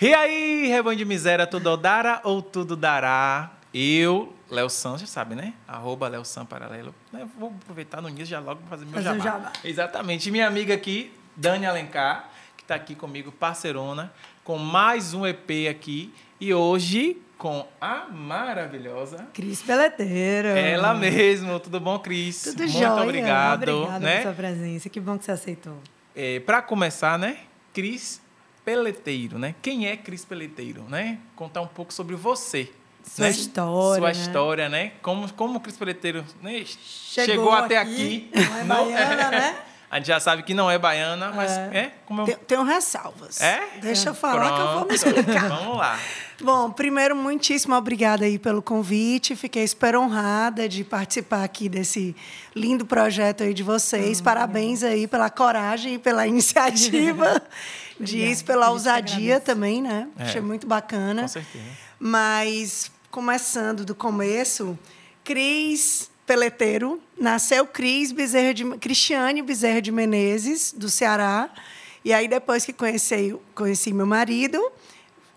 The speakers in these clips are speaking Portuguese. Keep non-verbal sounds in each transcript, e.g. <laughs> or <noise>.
E aí, rebanho de miséria, tudo dará ou tudo dará? Eu, Léo San, já sabe, né? Arroba Léo San Paralelo. Eu vou aproveitar no início já logo para fazer meu Fazer jabá. jabá. Exatamente. Minha amiga aqui, Dani Alencar, que está aqui comigo, parceirona, com mais um EP aqui. E hoje com a maravilhosa... Cris Peleteiro. Ela mesmo. Tudo bom, Cris? Tudo Muito jóia. obrigado. Obrigada né? pela sua presença. Que bom que você aceitou. É, para começar, né? Cris Peleteiro, né? Quem é Cris Peleteiro, né? Contar um pouco sobre você. Sua né? história, Sua né? história, né? Como, como Cris Peleteiro né? chegou, Chegou até aqui, aqui. não é baiana, né? <laughs> A gente já sabe que não é baiana, mas é, É. como eu... Tem- Tenho ressalvas. É? Deixa eu falar que eu vou me Pronto. explicar. Vamos lá. <laughs> Bom, primeiro, muitíssimo obrigada aí pelo convite. Fiquei super honrada de participar aqui desse lindo projeto aí de vocês. Hum, Parabéns aí pela coragem e pela <laughs> iniciativa. Diz pela ousadia também, né? É. Achei muito bacana. Com certeza. Mas, começando do começo, Cris Peleteiro, nasceu Cris Bezerra de, Cristiane Bezerra de Menezes, do Ceará. E aí, depois que conheci, conheci meu marido,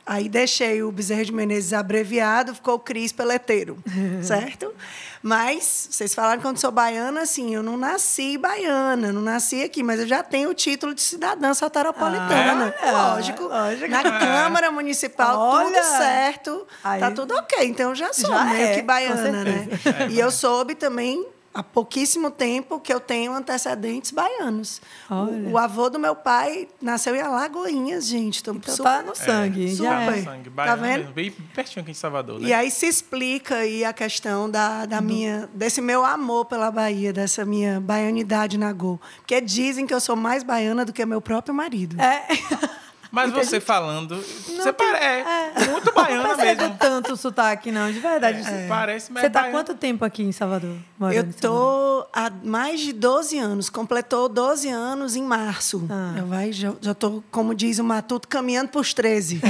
aí deixei o Bezerra de Menezes abreviado, ficou Cris Peleteiro, <laughs> certo? Mas, vocês falaram que quando sou baiana, assim, eu não nasci baiana, não nasci aqui, mas eu já tenho o título de cidadã soteropolitana. Ah, é? lógico. Lógico. Na Câmara Municipal, tudo Olha! certo. Aí- Tá tudo ok. Então, eu já sou Já meio é, que baiana, né? E eu soube também, há pouquíssimo tempo, que eu tenho antecedentes baianos. O, o avô do meu pai nasceu em Alagoinhas, gente. Tô Então super... tá no sangue. super. já Tá é. no sangue. Baiano vendo? mesmo. Bem pertinho aqui em Salvador, né? E aí se explica aí a questão da, da minha, desse meu amor pela Bahia, dessa minha baianidade na Gol. Porque dizem que eu sou mais baiana do que meu próprio marido. É. <laughs> Mas você falando, você tem- parece muito baiana é mesmo. tanto o sotaque, não, de verdade. Parece, mas Você é tá baiana. quanto tempo aqui em Salvador? Eu tô há mais de 12 anos, completou 12 anos em março. Ah. Eu vai, já, já tô, como diz o Matuto, caminhando para os 13.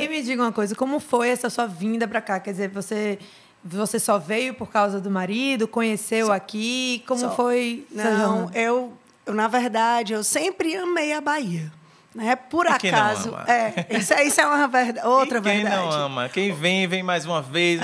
E me diga uma coisa, como foi essa sua vinda para cá? Quer dizer, você você só veio por causa do marido, conheceu aqui? Como Só. foi? Não, eu, eu, na verdade, eu sempre amei a Bahia. Né? Por E quem acaso. É, isso, é- isso é uma <laughs> verdade, outra e quem verdade. não ama? Quem vem, vem mais uma vez,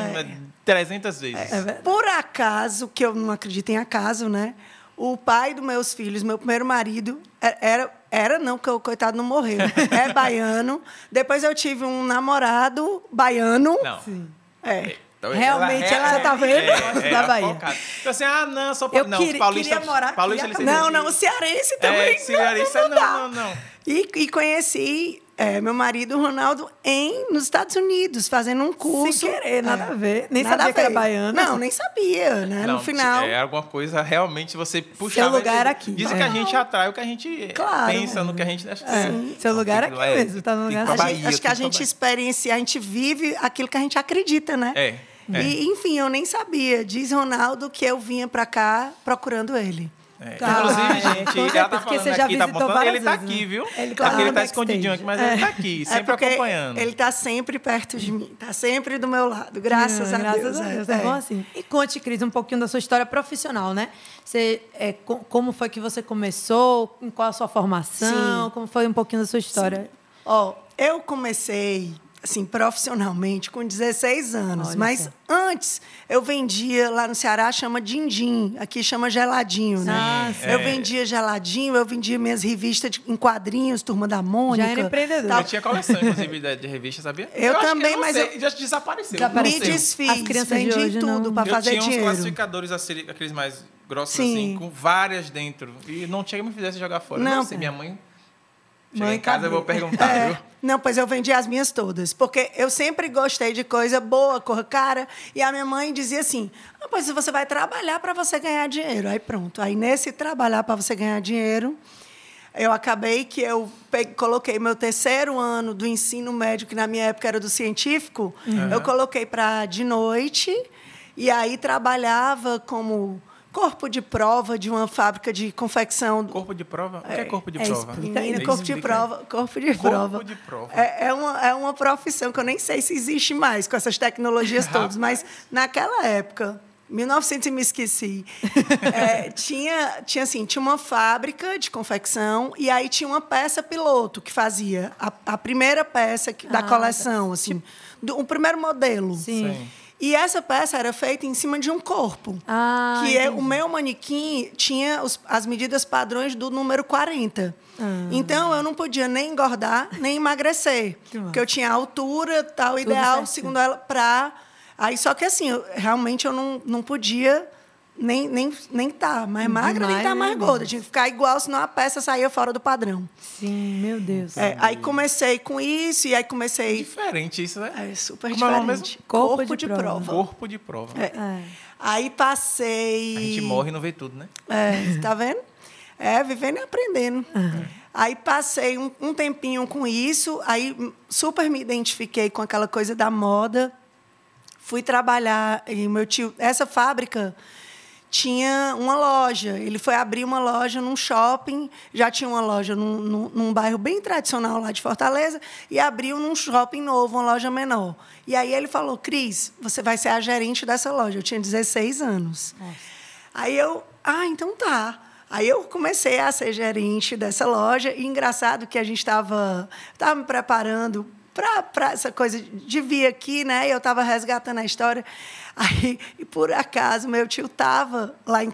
300 vezes. É verdade. Por acaso, que eu não acredito em acaso, né? O pai dos meus filhos, meu primeiro marido, é- era, era não, que o coitado não morreu. É baiano. Depois eu tive um namorado baiano. Não. Sim. É. Então, Realmente, ela tá vendo? Da Bahia. focada. Então, assim, ah, não, só Eu não, queria- os paulistas, queria morar aqui, paulista, Não, não, o cearense também. É, não, cearense, não, não, dá. não, não. E, e conheci é, meu marido, Ronaldo, em, nos Estados Unidos, fazendo um curso. Sem querer, nada É. a ver. Nem Nada sabia que era ver. baiano. Não, nem sabia, né? Não, no final. É alguma coisa, realmente, você puxava... lugar era aqui. Dizem É. que a gente atrai o que a gente Claro. pensa, no que a gente... Acho que É. sim. Seu lugar é aqui mesmo, tá no lugar A gente- Bahia, acho que a gente experiencia, a gente vive aquilo que a gente acredita, né? É, é. E, enfim, eu nem sabia. Diz Ronaldo que eu vinha pra cá procurando ele. É. Tá. Inclusive, é. gente, ela tá porque falando você já aqui, tá visitou botando, ele várias tá vezes, aqui, né? viu? Ele Ele, tá ele tá escondidinho aqui, mas backstage. ele tá aqui, É sempre porque acompanhando. Ele tá sempre perto de mim, tá sempre do meu lado, graças, a, graças Deus. a Deus. é. É bom assim. E conte, Cris, um pouquinho da sua história profissional, né? Você, é, co- como foi que você começou? Em qual a sua formação? Sim. Como foi um pouquinho da sua história? Ó, eu comecei assim profissionalmente com 16 anos, Olha mas só. antes eu vendia lá no Ceará chama din-din, aqui chama geladinho, né? Ah, sim. eu É. vendia geladinho, eu vendia minhas revistas de- em quadrinhos, Turma da Mônica. era empreendedor. tal. Eu tinha coleção, inclusive, de, de revista, sabia? Eu que também, não mas sei, eu- já desapareceu. Desapareceu. Me desfiz, As crianças de vendi hoje tudo para Eu fazer tinha uns dinheiro. classificadores, assim, aqueles mais grossos, Sim. assim, com várias dentro. E não tinha que me fizesse jogar fora. Não. Não sei, minha mãe... Mãe, em casa, eu vou perguntar, É. viu? Não, pois eu vendi as minhas todas. Porque eu sempre gostei de coisa boa, cor cara. E a minha mãe dizia assim: ah, pois você vai trabalhar para você ganhar dinheiro. Aí pronto. Aí nesse trabalhar para você ganhar dinheiro, eu acabei que eu pe- coloquei meu terceiro ano do ensino médio, que na minha época era do científico, eu coloquei para de noite. E aí trabalhava como corpo de prova de uma fábrica de confecção Corpo de prova? O que é corpo de é, prova? explica. Menina, corpo de prova, corpo de Corpo prova. de prova. É, é uma, é uma profissão que eu nem sei se existe mais com essas tecnologias <laughs> todas, mas naquela época 1900 e me esqueci. <laughs> É, tinha, tinha assim, tinha uma fábrica de confecção e aí tinha uma peça piloto que fazia a, a primeira peça que, da Ah, coleção, assim, do, o primeiro modelo. Sim. Sim. E essa peça era feita em cima de um corpo. Ah, que é, o meu manequim tinha os- as medidas padrões do número 40. Ah. Então eu não podia nem engordar, nem emagrecer. <laughs> Porque eu tinha a altura tal ideal, certinho. segundo ela, para. Aí só que assim, eu- realmente eu não, não podia nem nem nem tá mais magra, nem Demais, tá né, mais amiga? gorda. Tinha que ficar igual, senão a peça saía fora do padrão. Sim, meu Deus. É, aí comecei com isso, e aí comecei. Diferente isso, né? É super Como é diferente. mesmo? Corpo Corpo, de de, prova. prova. Corpo de prova. É. É. Aí passei. A gente morre e não vê tudo, né? É, tá vendo? É, vivendo e aprendendo. Aí passei um, um tempinho com isso, aí super me identifiquei com aquela coisa da moda. Fui trabalhar e meu tio, essa fábrica tinha uma loja. Ele foi abrir uma loja num shopping, já tinha uma loja num, num, num bairro bem tradicional lá de Fortaleza, e abriu num shopping novo, uma loja menor. E aí ele falou: Cris, você vai ser a gerente dessa loja. Eu tinha 16 anos. Aí eu, ah, então tá. Aí eu comecei a ser gerente dessa loja. E engraçado que a gente estava tava me preparando para essa coisa de vir aqui, né? E eu estava resgatando a história. Aí, e por acaso, meu tio estava lá em,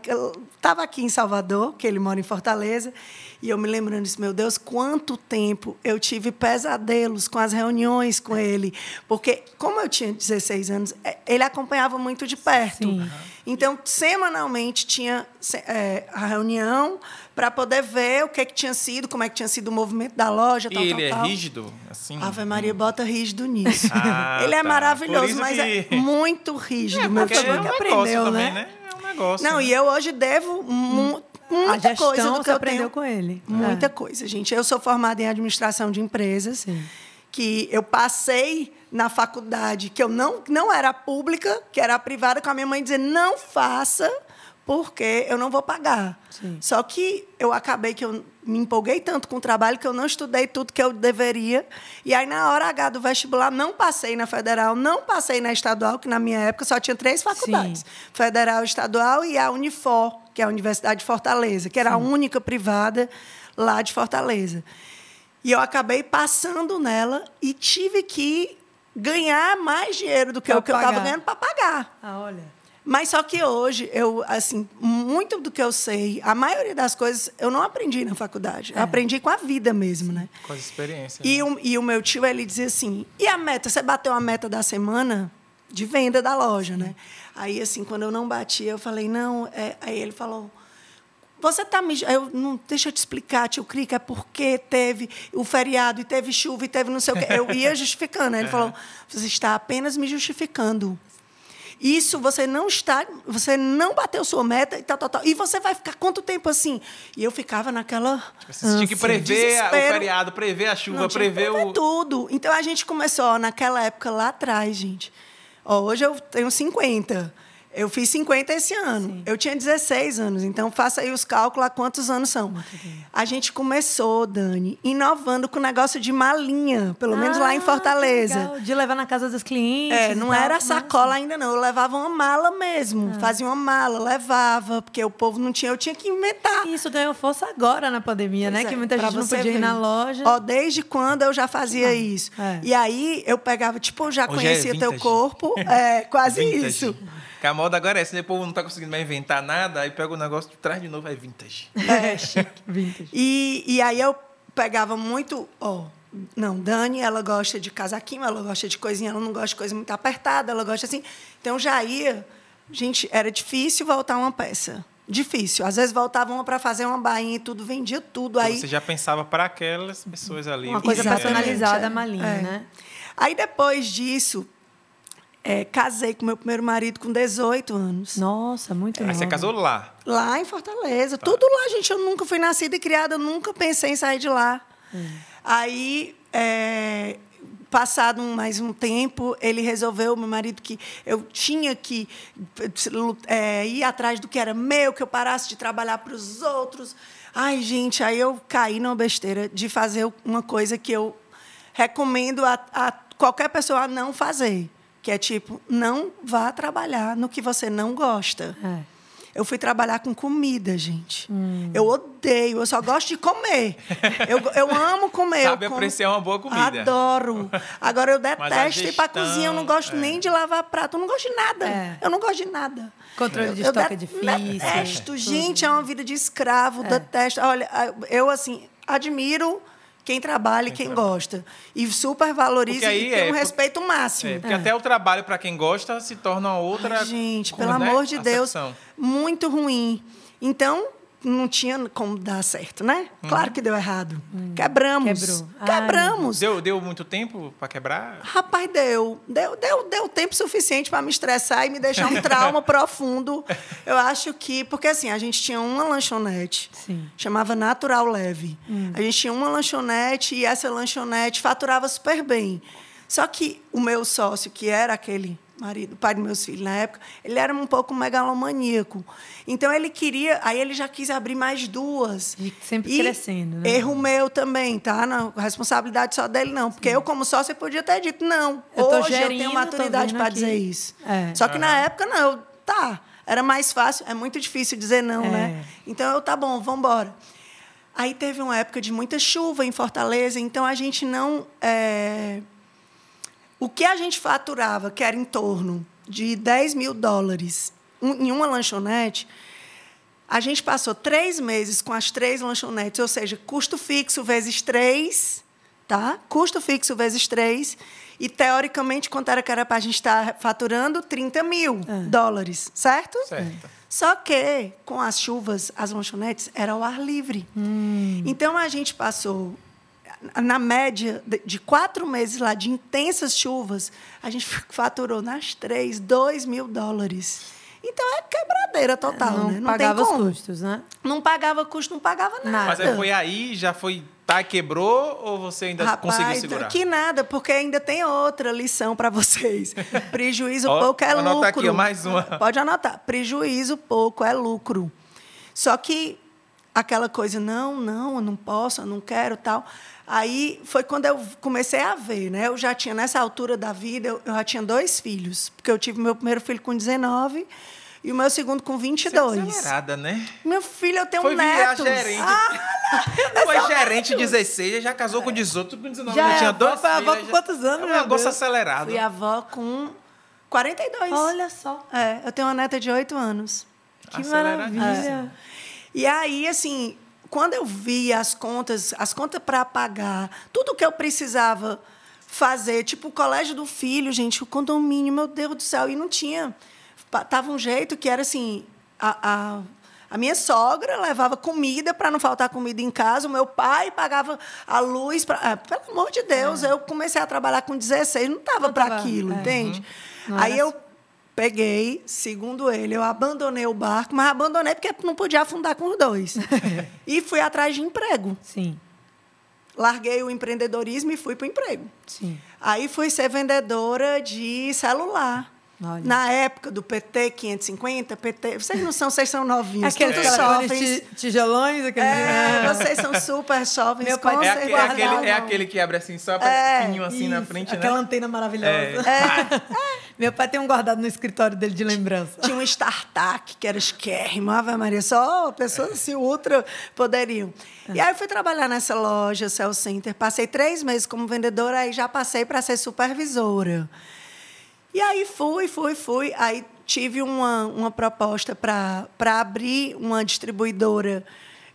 tava aqui em Salvador, que ele mora em Fortaleza, e eu me lembrando disso, meu Deus, quanto tempo eu tive pesadelos com as reuniões com ele, porque como eu tinha 16 anos, eh, ele acompanhava muito de perto. Sim. Então, semanalmente tinha é, a reunião para poder ver o que, que tinha sido, como é que tinha sido o movimento da loja, E tal, ele tal, é tal. rígido, assim? Ave Maria, bota rígido nisso. Ah, <laughs> ele é tá. Maravilhoso, mas que- é muito rígido. É, meu filho é um aprendeu, também, né? né? É um negócio. Não, né? e eu hoje devo mu A muita gestão coisa do que você eu aprendeu tenho. com ele. Muita É. coisa, gente. Eu sou formada em administração de empresas, Sim. que eu passei na faculdade, que eu não, não era pública, que era privada, com a minha mãe dizendo, não faça, porque eu não vou pagar. Sim. Só que eu acabei que eu me empolguei tanto com o trabalho que eu não estudei tudo que eu deveria. E aí, na hora H do vestibular, não passei na federal, não passei na estadual, que na minha época só tinha três faculdades: Sim. federal, estadual e a Unifor, que é a Universidade de Fortaleza, que era a única privada lá de Fortaleza. E eu acabei passando nela e tive que ganhar mais dinheiro do que Pra o que eu estava pagar. ganhando para pagar. Ah, olha. Mas só que hoje, eu, assim, muito do que eu sei, a maioria das coisas eu não aprendi na faculdade. Eu aprendi com a vida mesmo, né? Com as experiências. E né? o, e o meu tio, ele dizia assim, e a meta? Você bateu a meta da semana de venda da loja, né? Aí, assim, quando eu não batia, eu falei, não... É... Aí ele falou, você está me... Eu, não, deixa eu te explicar, tio Crica, é porque teve o feriado, e teve chuva, e teve não sei o quê. Eu ia justificando. Aí ele falou, você está apenas me justificando. Isso você não está, você não bateu sua meta e tal, tal, tal. E você vai ficar quanto tempo assim? E eu ficava naquela Você tinha que prever o feriado, prever a chuva, não, prever prever o. tudo. Então a gente começou ó, naquela época lá atrás, gente. Ó, hoje eu tenho 50. Eu fiz 50 esse ano. Eu tinha 16 anos, então faça aí os cálculos a quantos anos são. A gente começou, Dani, inovando com o negócio de malinha, pelo menos lá em Ah, que Fortaleza. legal. De levar na casa dos clientes. É, não tal. era Massa. sacola ainda não. Eu levava uma mala mesmo. Fazia uma mala, levava, porque o povo não tinha, eu tinha que inventar. E Isso ganhou força agora na pandemia, né? Pois Que é, muita pra gente não podia ir ver. na loja. Ó, desde quando eu já fazia isso? é. E aí eu pegava, tipo, eu já Hoje é conhecia teu vintage. corpo. <laughs> É, quase Vintage. isso. Que a moda agora é assim, o povo não tá conseguindo mais inventar nada, aí pega o negócio, traz de novo, é vintage. É. <laughs> Vintage. E, e aí eu pegava muito, ó. Não, Dani, ela gosta de casaquinho, ela gosta de coisinha, ela não gosta de coisa muito apertada, ela gosta assim. Então já ia. Gente, era difícil voltar uma peça. Difícil. Às vezes voltava uma para fazer uma bainha e tudo, vendia tudo. Então Aí Você já pensava para aquelas pessoas ali. Uma coisa personalizada, é. malinha, É. né? Aí depois disso, é, casei com meu primeiro marido com 18 anos. Nossa, muito Aí você nova. casou lá. Lá em Fortaleza. Tudo lá, gente. Eu nunca fui nascida e criada, eu nunca pensei em sair de lá. Aí, é, passado mais um tempo, ele resolveu, meu marido, que eu tinha que é, ir atrás do que era meu, que eu parasse de trabalhar para os outros. Ai, gente, aí eu caí numa besteira de fazer uma coisa que eu recomendo a, a qualquer pessoa a não fazer, que é tipo, não vá trabalhar no que você não gosta. É. Eu fui trabalhar com comida, gente. Eu odeio, eu só gosto de comer. <laughs> Eu, eu amo comer. Sabe eu como- apreciar uma boa comida. Adoro. Agora eu detesto ir pra gestão, cozinha, eu não gosto é. nem de lavar prato, eu não gosto de nada. É. Eu não gosto de nada. Controle de Eu estoque é de- difícil. Detesto, gente, é uma vida de escravo, detesto. Olha, eu assim, admiro quem trabalha e quem gosta. E super aí e tenho é, um respeito máximo. É, porque até o trabalho, para quem gosta, se torna outra. Ai, gente, pelo né, amor de Deus, acepção. muito ruim. Então, não tinha como dar certo, né? Claro que deu errado. Quebramos. Quebrou. Ai, Quebramos. Deu, deu muito tempo para quebrar? Rapaz, deu. Deu, deu, deu tempo suficiente para me estressar e me deixar um trauma <laughs> profundo. Eu acho que. Porque assim, a gente tinha uma lanchonete, Sim. chamava Natural Leve. A gente tinha uma lanchonete e essa lanchonete faturava super bem. Só que o meu sócio, que era aquele marido, pai dos meus filhos na época, ele era um pouco megalomaníaco. Então ele queria, aí ele já quis abrir mais duas. E sempre E crescendo, né? Erro meu também, tá? Não, responsabilidade só dele não, porque eu como sócio eu podia ter dito não. Eu tô Hoje eu gerindo, tenho tô maturidade para dizer isso. É. Só que na época não, eu, tá, era mais fácil, é muito difícil dizer não, É. né? Então eu tá bom, vamos embora. Aí teve uma época de muita chuva em Fortaleza, então a gente não é, o que a gente faturava, que era em torno de 10 mil dólares em uma lanchonete, a gente passou três meses com as três lanchonetes, ou seja, custo fixo vezes três, tá? Custo fixo vezes três. E, teoricamente, quanto era que era para a gente estar faturando? 30 mil dólares, certo? Certo. Só que, com as chuvas, as lanchonetes eram ao ar livre. Então, a gente passou, na média de- quatro meses lá de intensas chuvas, a gente <laughs> faturou nas três 2 mil dólares. Então, é quebradeira total, não né? Não pagava tem os como. custos, né? Não pagava custo, não pagava nada. Mas aí foi aí, já foi. Tá, quebrou ou você ainda Rapaz, conseguiu segurar? que nada, porque ainda tem outra lição para vocês. <laughs> Prejuízo pouco é vou anotar lucro. aqui, mais uma. Pode anotar. Prejuízo pouco é lucro. Só que aquela coisa, não, não, eu não posso, eu não quero, tal. Aí foi quando eu comecei a ver, né? Eu já tinha, nessa altura da vida, eu, eu já tinha dois filhos. Porque eu tive meu primeiro filho com 19 e o meu segundo com Você é 22. acelerada, né? Meu filho, eu tenho Foi um <laughs> neto. gerente. Foi gerente 16, já casou com 18, com 19, Já já é tinha avó, dois foi avó filhos, com já- quantos anos, É um meu negócio Deus? acelerado. Fui avó com 42. Olha só. É, eu tenho uma neta de 8 anos. Que maravilha. E aí, assim, quando eu vi as contas, as contas para pagar, tudo que eu precisava fazer, tipo o colégio do filho, gente, o condomínio, meu Deus do céu, e não tinha. Tava um jeito que era assim, a, a, a minha sogra levava comida para não faltar comida em casa, o meu pai pagava a luz. Pra, ah, pelo amor de Deus, eu comecei a trabalhar com 16, não estava para aquilo, é. entende? Não Aí eu peguei, segundo ele, eu abandonei o barco, mas abandonei porque não podia afundar com os dois. <laughs> e fui atrás de emprego. Sim, Larguei o empreendedorismo e fui para o emprego. sim. Aí fui ser vendedora de celular. Olha. Na época do PT 550, PT. Vocês não são, vocês são novinhos. Aqueles todos telefones jovens. ti- tijolões, aqueles... É, <laughs> vocês são super jovens. Meu pai com É, aque- é certeza. aquele, é aquele que abre assim, só É, pequenininho assim na Isso, frente, Aquela né? antena maravilhosa. É. Meu pai tem um guardado no escritório dele de lembrança. Tinha um startup que era esquérrimo, Ave Maria, só pessoas assim, ultra poderiam. E aí fui trabalhar nessa loja, Cell Center. Passei três meses como vendedora, aí já passei para ser supervisora. E aí fui, fui, fui. Aí tive uma, uma proposta para abrir uma distribuidora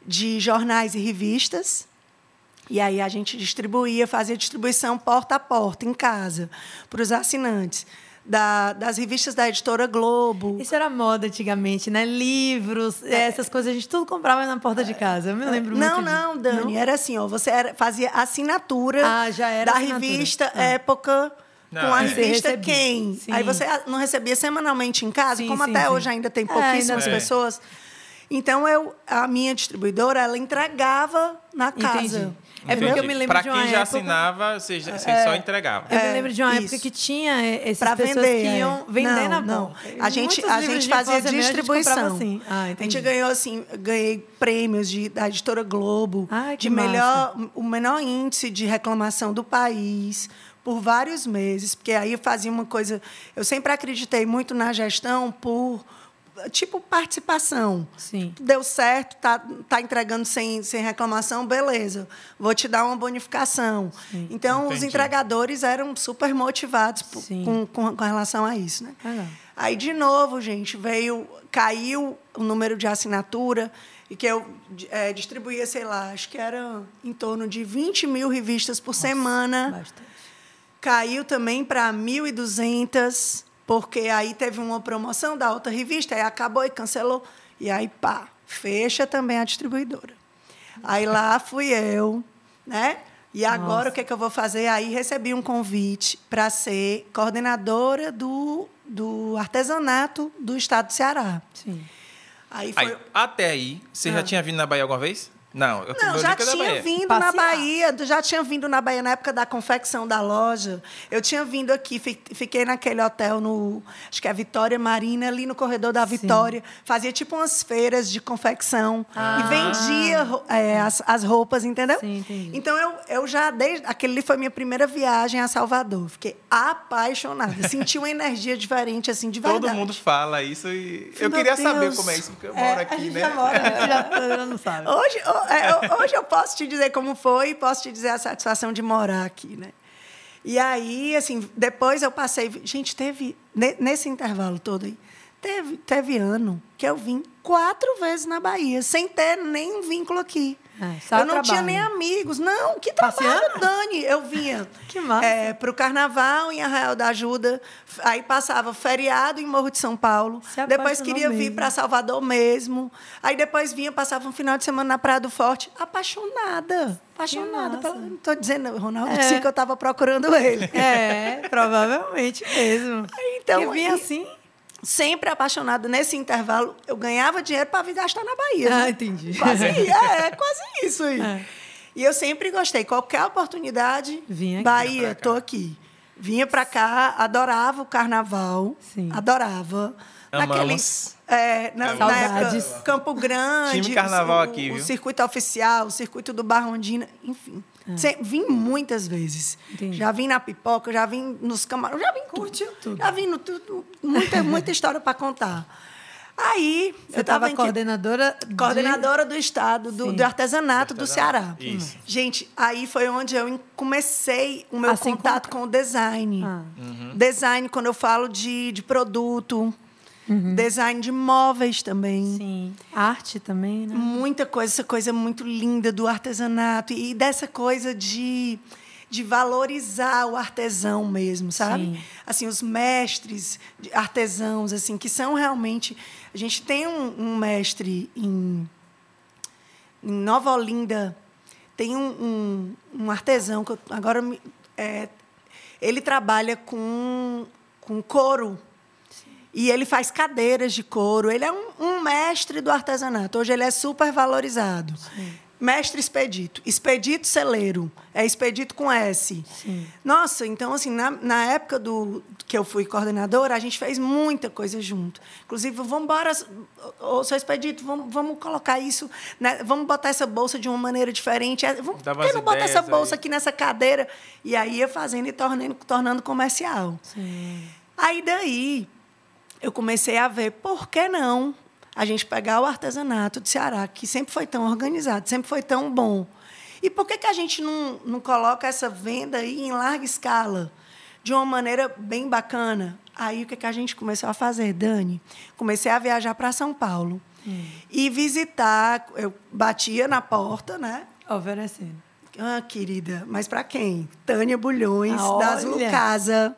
de jornais e revistas. E aí a gente distribuía, fazia distribuição porta a porta, em casa, para os assinantes. Da, das revistas da editora Globo. Isso era moda antigamente, né? Livros, essas coisas, a gente tudo comprava na porta de casa. Eu me lembro É. não, muito não, disso. Dani, era assim, ó, você era- fazia assinatura Ah, já era da assinatura. revista Ah. Época Não, com a é. Revista recebia. Quem. Sim. Aí você não recebia semanalmente em casa, Sim, como sim, até sim. hoje ainda tem É, pouquíssimas ainda tem. pessoas. Então eu, a minha distribuidora, ela entregava na casa. Entendi. É porque eu me lembro pra de uma quem já época- assinava, você, já- você só entregava. Eu me É, lembro de uma época isso. que tinha eh, essas Pra pessoas vender, que iam é. vender Não, na não. boca. A gente, a gente de fazia infância mesmo, a gente comprava distribuição. assim. Ah, a gente ganhou assim, ganhei prêmios de, da editora Globo, Ai, de melhor, o menor índice de reclamação do país por vários meses, porque aí eu fazia uma coisa, eu sempre acreditei muito na gestão por tipo participação. Sim. Deu certo, tá, tá entregando sem, sem reclamação, beleza. Vou te dar uma bonificação. Então, os Entendi. entregadores eram super motivados Sim. com, com, com relação a isso, né? Legal. Aí, de novo, gente, veio, caiu o número de assinatura e que eu eh, distribuía, sei lá, acho que era em torno de 20 mil revistas por semana. Bastante. Caiu também para 1.200, porque aí teve uma promoção da outra revista, aí acabou e cancelou. E aí, pá, fecha também a distribuidora. Aí lá fui eu, né? E agora Nossa. o que, é que eu vou fazer? Aí recebi um convite para ser coordenadora do, do artesanato do estado do Ceará. Sim. Aí foi. Aí, até aí, você já tinha vindo na Bahia alguma vez? Não, eu Não, eu já tinha Bahia. vindo Passear. na Bahia, já tinha vindo na Bahia na época da confecção da loja. Eu tinha vindo aqui, fi- fiquei naquele hotel no, acho que é Vitória Marina, ali no corredor da Vitória. Fazia tipo umas feiras de confecção Ah. e vendia é, as, as roupas, entendeu? Sim, entendi. Então eu, eu já desde aquele ali foi minha primeira viagem a Salvador. Fiquei apaixonada, <laughs> senti uma energia diferente assim de verdade. Todo mundo fala isso e eu Meu queria saber Deus. como é isso, porque eu É, moro a aqui, gente né? já mora, né? <laughs> Já, já não sabe. Hoje, ho- é, hoje eu posso te dizer como foi e posso te dizer a satisfação de morar aqui, né? E aí, assim, depois eu passei. Gente, teve. ne- Nesse intervalo todo aí, teve, teve ano que eu vim quatro vezes na Bahia, sem ter nem um vínculo aqui. É, eu não tinha trabalho. nem amigos. Não, que trabalho, Passeando? Dani. Eu vinha <laughs> é, para o carnaval em Arraial da Ajuda. Aí passava feriado em Morro de São Paulo. Depois queria vir mesmo. para Salvador mesmo. Aí depois vinha, passava um final de semana na Praia do Forte. Apaixonada. Apaixonada. Pela... Não estou dizendo, Ronaldo, É. que eu estava procurando ele. É, provavelmente mesmo. <laughs> Então, que vinha assim. Sempre apaixonada. Nesse intervalo, eu ganhava dinheiro para vir gastar na Bahia. Ah, né? entendi. Quase, <laughs> é, é quase isso aí. É. E eu sempre gostei. Qualquer oportunidade, Vinha aqui. Bahia, tô aqui. Vinha para cá, adorava o carnaval. Sim. Adorava. Amamos. é, na, na Saudades. época, Campo Grande. Time carnaval o, aqui, o viu? circuito oficial, o circuito do Barrondina, enfim. Cê- vim muitas vezes. É. Entendi. Já vim na pipoca, já vim nos camarões, já vim Curtiu tudo. Já vim no tudo. Muita, muita história para contar. Aí, Você eu estava coordenadora. de- coordenadora do estado do, do artesanato do, Do Ceará. Isso. Gente, aí foi onde eu comecei o meu Assim contato com o design. Ah. Design, quando eu falo de, de produto, design de móveis também. Sim. Arte também, né? Muita coisa, essa coisa muito linda do artesanato e dessa coisa de, de valorizar o artesão mesmo, sabe? Sim. Assim, os mestres artesãos, assim, que são realmente. A gente tem um, um mestre em, em Nova Olinda, tem um, um, um artesão que eu- agora é, ele trabalha com, com couro. E ele faz cadeiras de couro. Ele é um, um mestre do artesanato. Hoje ele é super valorizado. Mestre expedito. Expedito celeiro. É expedito com S. Nossa, então, assim, na, na época do que eu fui coordenadora, a gente fez muita coisa junto. Inclusive, vamos embora, ô, seu expedito, vamos, vamos colocar isso, né? vamos botar essa bolsa de uma maneira diferente. É, Vamos, por que não botar essa bolsa aí. aqui nessa cadeira? E aí ia fazendo e tornando, tornando comercial. Aí daí eu comecei a ver por que não a gente pegar o artesanato de Ceará, que sempre foi tão organizado, sempre foi tão bom. E por que, que a gente não, não coloca essa venda aí em larga escala, de uma maneira bem bacana? Aí o que, que a gente começou a fazer, Dani? Comecei a viajar para São Paulo e visitar. Eu batia na porta, né? Oferecendo. Ah, querida, mas para quem? Tânia Bulhões, Ah, das. Lucasa.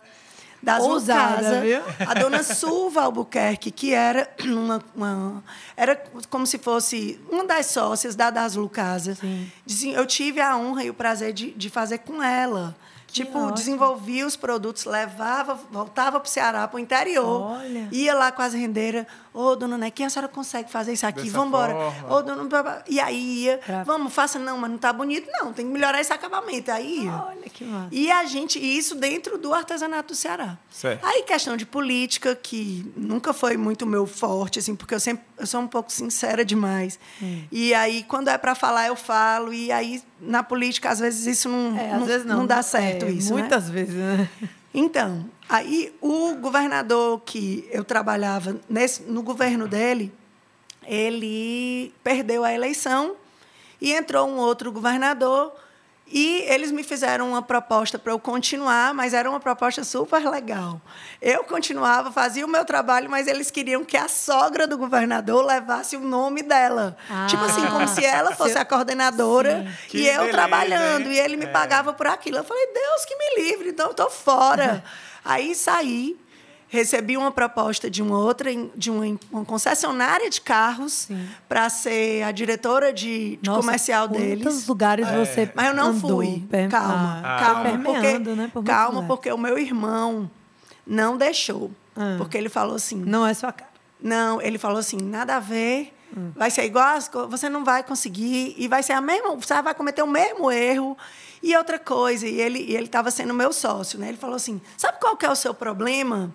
Das Ousada, Lucasa. viu? A dona Silva Albuquerque, que era uma, uma- era como se fosse uma das sócias da Das Lucasa. Sim. Eu tive a honra e o prazer de, de fazer com ela. tipo, ótimo. desenvolvia os produtos, levava, voltava para o Ceará, para o interior. Olha. Ia lá com as rendeiras. Ô, dona Nequinha, a senhora consegue fazer isso aqui? Vamos embora. Ô, dona... E aí ia. Pra- Vamos, faça. Não, mas não tá bonito, não. Tem que melhorar esse acabamento. Aí ia. Olha que massa. E a gente, e isso dentro do artesanato do Ceará. Certo. Aí questão de política, que nunca foi muito meu forte, assim, porque eu sempre eu sou um pouco sincera demais. Hum. E aí, quando é para falar, eu falo. E aí, na política, às vezes, isso não, É, às não, vezes não. não dá certo É, isso. né? Muitas vezes, né? Então, aí o governador que eu trabalhava nesse, no governo dele, ele perdeu a eleição e entrou um outro governador e eles me fizeram uma proposta para eu continuar, mas era uma proposta super legal. Eu continuava, fazia o meu trabalho, mas eles queriam que a sogra do governador levasse o nome dela. Ah. Tipo assim, como se ela fosse a coordenadora Que e eu beleza, trabalhando. hein? E ele me É. pagava por aquilo. Eu falei, Deus que me livre, então eu tô fora. <laughs> Aí saí, recebi uma proposta de uma outra, de uma, uma concessionária de carros para ser a diretora de, de Nossa, comercial quantos deles. lugares você Mas eu não andou? fui. Per- Calma, Ah, calma, permeando, porque, né, por calma, porque o meu irmão não deixou. Ah. Porque ele falou assim: Não é sua cara. não, ele falou assim, nada a ver. Hum. Vai ser igual, você não vai conseguir e vai ser a mesma, você vai cometer o mesmo erro. E outra coisa, e ele e ele estava sendo meu sócio, né? Ele falou assim: "Sabe qual que é o seu problema?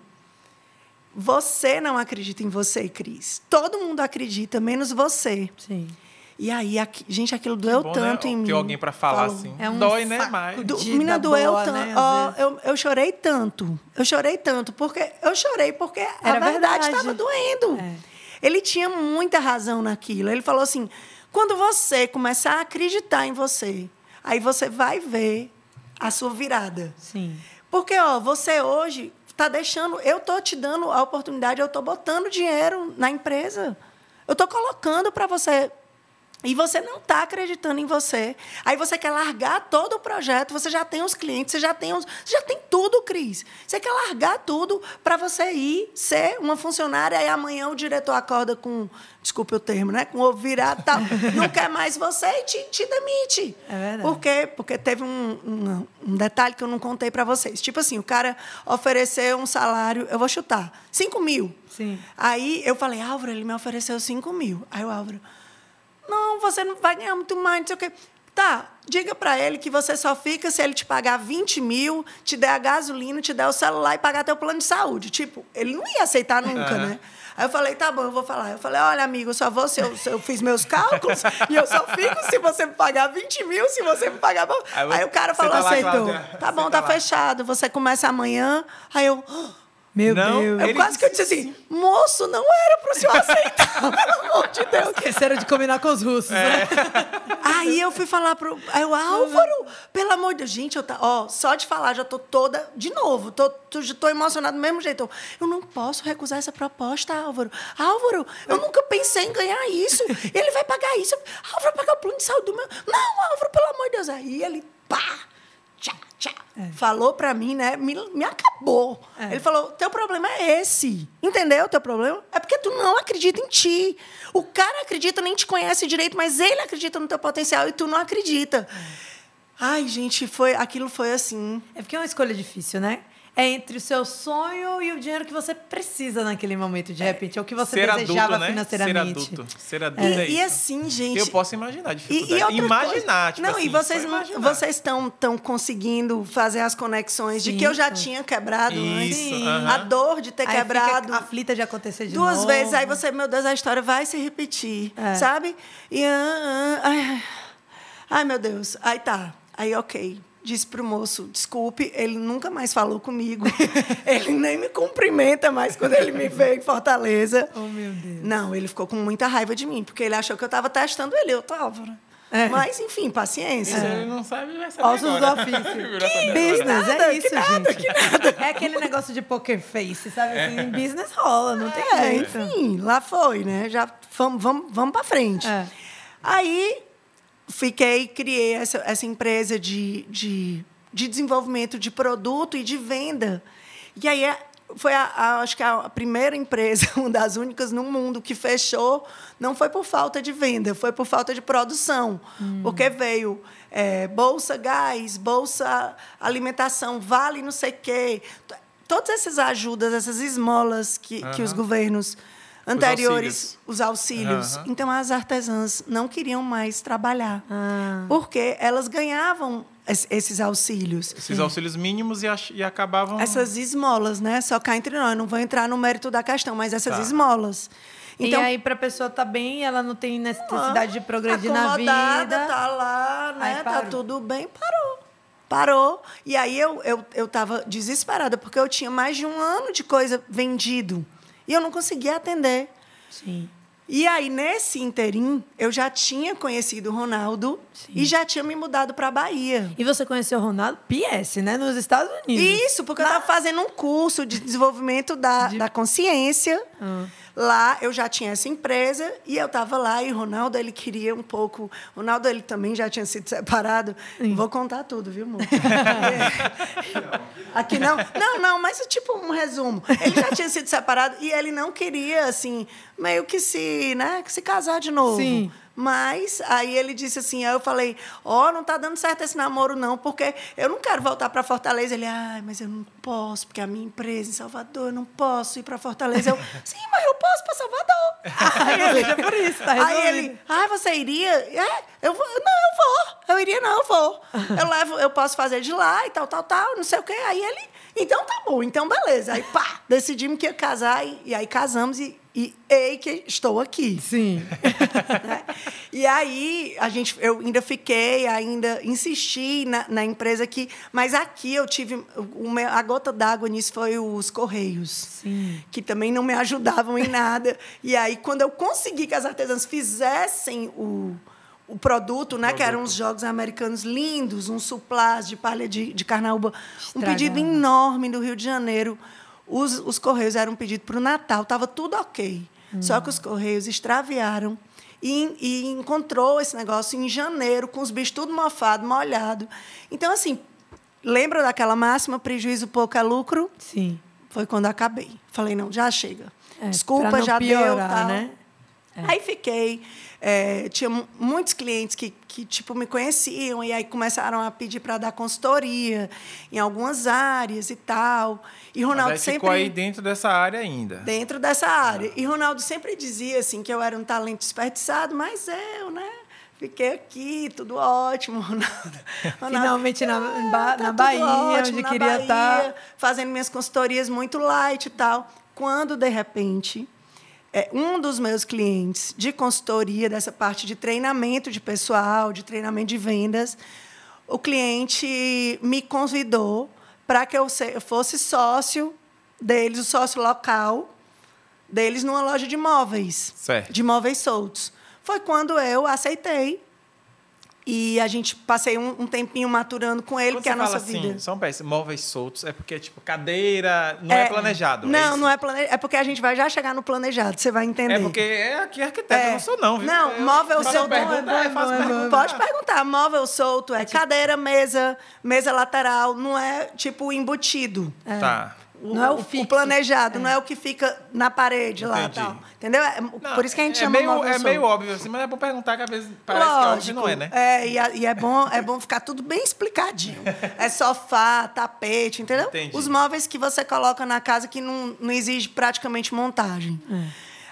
Você não acredita em você, Cris. Todo mundo acredita, menos você." Sim. E aí, aqui- gente, aquilo doeu Bom, tanto né? em mim. Ter alguém pra falar Falou. assim. É um Dói, né? Mas. Do, doeu boa, tanto. né, vezes. eu, eu chorei tanto. Eu chorei tanto, porque eu chorei porque Era a verdade verdade. estava doendo. É. Ele tinha muita razão naquilo. Ele falou assim: quando você começar a acreditar em você, aí você vai ver a sua virada. Sim. Porque, ó, você hoje está deixando. Eu tô te dando a oportunidade, eu tô botando dinheiro na empresa. Eu tô colocando para você. E você não está acreditando em você. Aí você quer largar todo o projeto, você já tem os clientes, você já tem, os, você já tem tudo, Cris. Você quer largar tudo para você ir ser uma funcionária, aí amanhã o diretor acorda com, desculpe o termo, né? Com o ovo virado e tal. <laughs> não quer mais você e te, te demite. É verdade. Por quê? Porque teve um, um, um detalhe que eu não contei para vocês. Tipo assim, o cara ofereceu um salário, eu vou chutar, 5 mil. Sim. Aí eu falei, Álvaro, ele me ofereceu 5 mil. Aí o Álvaro, não, você não vai ganhar muito mais, não sei o quê. Tá, diga para ele que você só fica se ele te pagar 20 mil, te der a gasolina, te der o celular e pagar teu plano de saúde. Tipo, ele não ia aceitar nunca, Aham. né? Aí eu falei, tá bom, eu vou falar. Eu falei, olha, amigo, eu só vou se eu, se eu fiz meus cálculos <laughs> e eu só fico se você me pagar 20 mil, se você me pagar. Aí Aí, o cara falou, tá lá, aceitou. Cláudia? Tá bom, tá, tá lá. fechado. Você começa amanhã. Aí eu. Meu Não, Deus. Eu Ele quase que eu disse assim, moço, não era pro senhor aceitar, <laughs> pelo amor de Deus. Esqueceram de combinar com os russos. né? Aí eu fui falar pro. Aí o Álvaro, pelo amor de Deus, gente, eu tá, ó, só de falar, já tô toda. De novo, tô, tô, tô emocionada do mesmo jeito. Eu, eu não posso recusar essa proposta, Álvaro. Álvaro, eu nunca pensei em ganhar isso. Ele vai pagar isso. Álvaro vai pagar o plano de saúde do meu. Não, Álvaro, pelo amor de Deus. Aí ele, pá! Tchá, tchá. Falou pra mim, né? Me, me acabou. É. Ele falou: teu problema é esse. Entendeu? Teu problema é porque tu não acredita em ti. O cara acredita, nem te conhece direito, mas ele acredita no teu potencial e tu não acredita. Ai, gente, foi, aquilo foi assim. É porque é uma escolha difícil, né? É entre o seu sonho e o dinheiro que você precisa naquele momento, de repente. É o que você Ser desejava adulto, né? Ser financeiramente. adulto. Ser adulto E, é e isso. assim, gente. Eu posso imaginar a E, dificuldade. e outra imaginar, coisa, tipo não, assim, e vocês vocês estão tão conseguindo fazer as conexões de Sim, que eu já tinha quebrado antes. Isso, aham. A dor de ter Aí quebrado. fica aflita de acontecer de duas novo. vezes, aí você, meu Deus, a história vai se repetir, É. sabe? E, ah, ah, ai, ai, meu Deus. Aí tá, aí ok. Disse pro moço, desculpe, ele nunca mais falou comigo. <laughs> ele nem me cumprimenta mais quando ele me vê em Fortaleza. Oh, meu Deus. Não, ele ficou com muita raiva de mim, porque ele achou que eu estava testando ele. Eu tava. É. Mas, enfim, paciência. Se ele não sabe, vai saber Ossos do agora. ofício. <laughs> Virou saber Business, nada, é isso, que nada, gente. É aquele negócio de poker face, sabe? Assim, em business rola, não tem É, jeito. enfim, lá foi, né? Já vamos, vamos, vamos para frente. É. Aí fiquei, criei essa, essa empresa de, de, de desenvolvimento de produto e de venda. E aí é foi a, a- acho que a primeira empresa, <laughs> uma das únicas no mundo que fechou, não foi por falta de venda, foi por falta de produção. Porque veio é, bolsa gás, bolsa alimentação, vale não sei o quê. Todas essas ajudas, essas esmolas que, que os governos anteriores, os auxílios. Aham. Então, as artesãs não queriam mais trabalhar. Ah. Porque elas ganhavam es- esses auxílios. Esses auxílios mínimos e, ach- e acabavam. Essas esmolas, né? Só cá entre nós, não vou entrar no mérito da questão, mas essas Tá. esmolas. Então, e aí, pra pessoa tá bem, ela não tem necessidade de progredir na vida. tá lá, né? Tá tudo bem, parou. Parou. E aí eu, eu, eu tava desesperada, porque eu tinha mais de um ano de coisa vendido. E eu não conseguia atender. Sim. E aí, nesse interim, eu já tinha conhecido o Ronaldo Sim. e já tinha me mudado para a Bahia. E você conheceu o Ronaldo? PS, né? Nos Estados Unidos. Isso, porque eu estava fazendo um curso de desenvolvimento da, da consciência. Ah. Lá eu já tinha essa empresa e eu estava lá e o Ronaldo ele queria um pouco. O Ronaldo ele também já tinha sido separado. Vou contar tudo, viu, amor? <laughs> Aqui não. Não, não, mas é tipo um resumo. Ele já tinha sido separado e ele não queria assim meio que se, né, que se casar de novo. Sim. Mas aí ele disse assim, aí eu falei, ó, não tá dando certo esse namoro não, porque eu não quero voltar para Fortaleza. Ele, ai, mas eu não posso, porque a minha empresa em Salvador, eu não posso ir para Fortaleza. Eu, <laughs> sim, mas eu posso para Salvador. <laughs> Aí ele, Veja por isso, tá Aí resolvido. ele, ah, você iria? É, eu vou. Não, eu vou. Eu iria, não, eu vou. <laughs> Eu levo, eu posso fazer de lá e tal, tal, tal, não sei o quê. Aí ele, então tá bom, então beleza. Aí pá, decidimos que ia casar e, e aí casamos e, e ei que estou aqui. Sim. <laughs> né? E aí a gente, eu ainda fiquei, ainda insisti na, na empresa aqui, mas aqui eu tive meu- a gota d'água nisso foi os correios, Sim. que também não me ajudavam em nada. E aí quando eu consegui que as artesãs fizessem o o produto, né, que eram uns jogos americanos lindos, um suplás de palha de, de carnaúba, um pedido enorme do Rio de Janeiro. Os, os Correios eram pedido para o Natal, estava tudo ok. Só que os Correios extraviaram e, e encontrou esse negócio em janeiro, com os bichos tudo mofado, molhado. Então, assim, lembra daquela máxima, prejuízo pouco é lucro? Sim. Foi quando acabei. Falei, não, já chega. É, Desculpa, já deu. piorar, Tal. né? Aí fiquei. É, tinha mu- muitos clientes que, que tipo me conheciam e aí começaram a pedir para dar consultoria em algumas áreas e tal. E Mas Ronaldo aí sempre ficou aí dentro dessa área ainda. dentro dessa área. E Ronaldo sempre dizia assim que eu era um talento desperdiçado, mas eu, né? Fiquei aqui, tudo ótimo, <laughs> Ronaldo. Ronaldo, Finalmente na- "Ah, Ba- na tudo Bahia, ótimo, onde na queria Bahia, estar." Fazendo minhas consultorias muito light e tal. Quando, de repente, é, um dos meus clientes de consultoria, dessa parte de treinamento de pessoal, de treinamento de vendas, o cliente me convidou para que eu se- eu fosse sócio deles, o sócio local deles numa loja de móveis, Certo. de móveis soltos. Foi quando eu aceitei e a gente passei um, um tempinho maturando com ele, Quando que é a nossa assim, vida. só um peça, móveis soltos, é porque, tipo, cadeira, não é, planejado. Não, isso? não é planejado. É porque a gente vai já chegar no planejado, você vai entender. É porque é aqui arquiteto, eu não sou não, viu? Não, Eu móvel solto pergunta, é é, bom, é bom, é. Pode perguntar. Móvel solto é, cadeira, mesa, mesa lateral, não é tipo embutido. Tá. Não é o fixo. planejado, não é o que fica na parede lá Entendi. tal. Entendeu? É- Não, por isso que a gente é chama meio, móvel É meio óbvio, assim, mas é bom perguntar que às vezes parece que é óbvio, não é, né? É, e, a- e é, bom, é bom ficar tudo bem explicadinho. <laughs> É sofá, tapete, entendeu? Entendi. Os móveis que você coloca na casa que não, não exige praticamente montagem. É.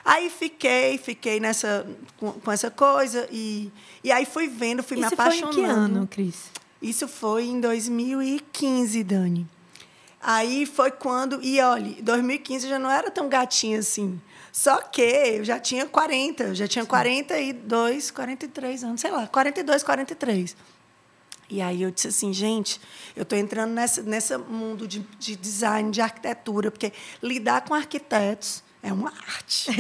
Aí fiquei, fiquei nessa, com, com essa coisa e, e aí fui vendo, fui me Isso foi em apaixonando. que ano, Cris? Isso foi em 2015, Dani. Aí foi quando. E olha, 2015 eu já não era tão gatinha assim. Só que eu já tinha 40, eu já tinha 42, 43 anos, sei lá, 42, 43. E aí eu disse assim, gente, eu estou entrando nessa, nesse mundo de, de design, de arquitetura, porque lidar com arquitetos é uma arte. <laughs>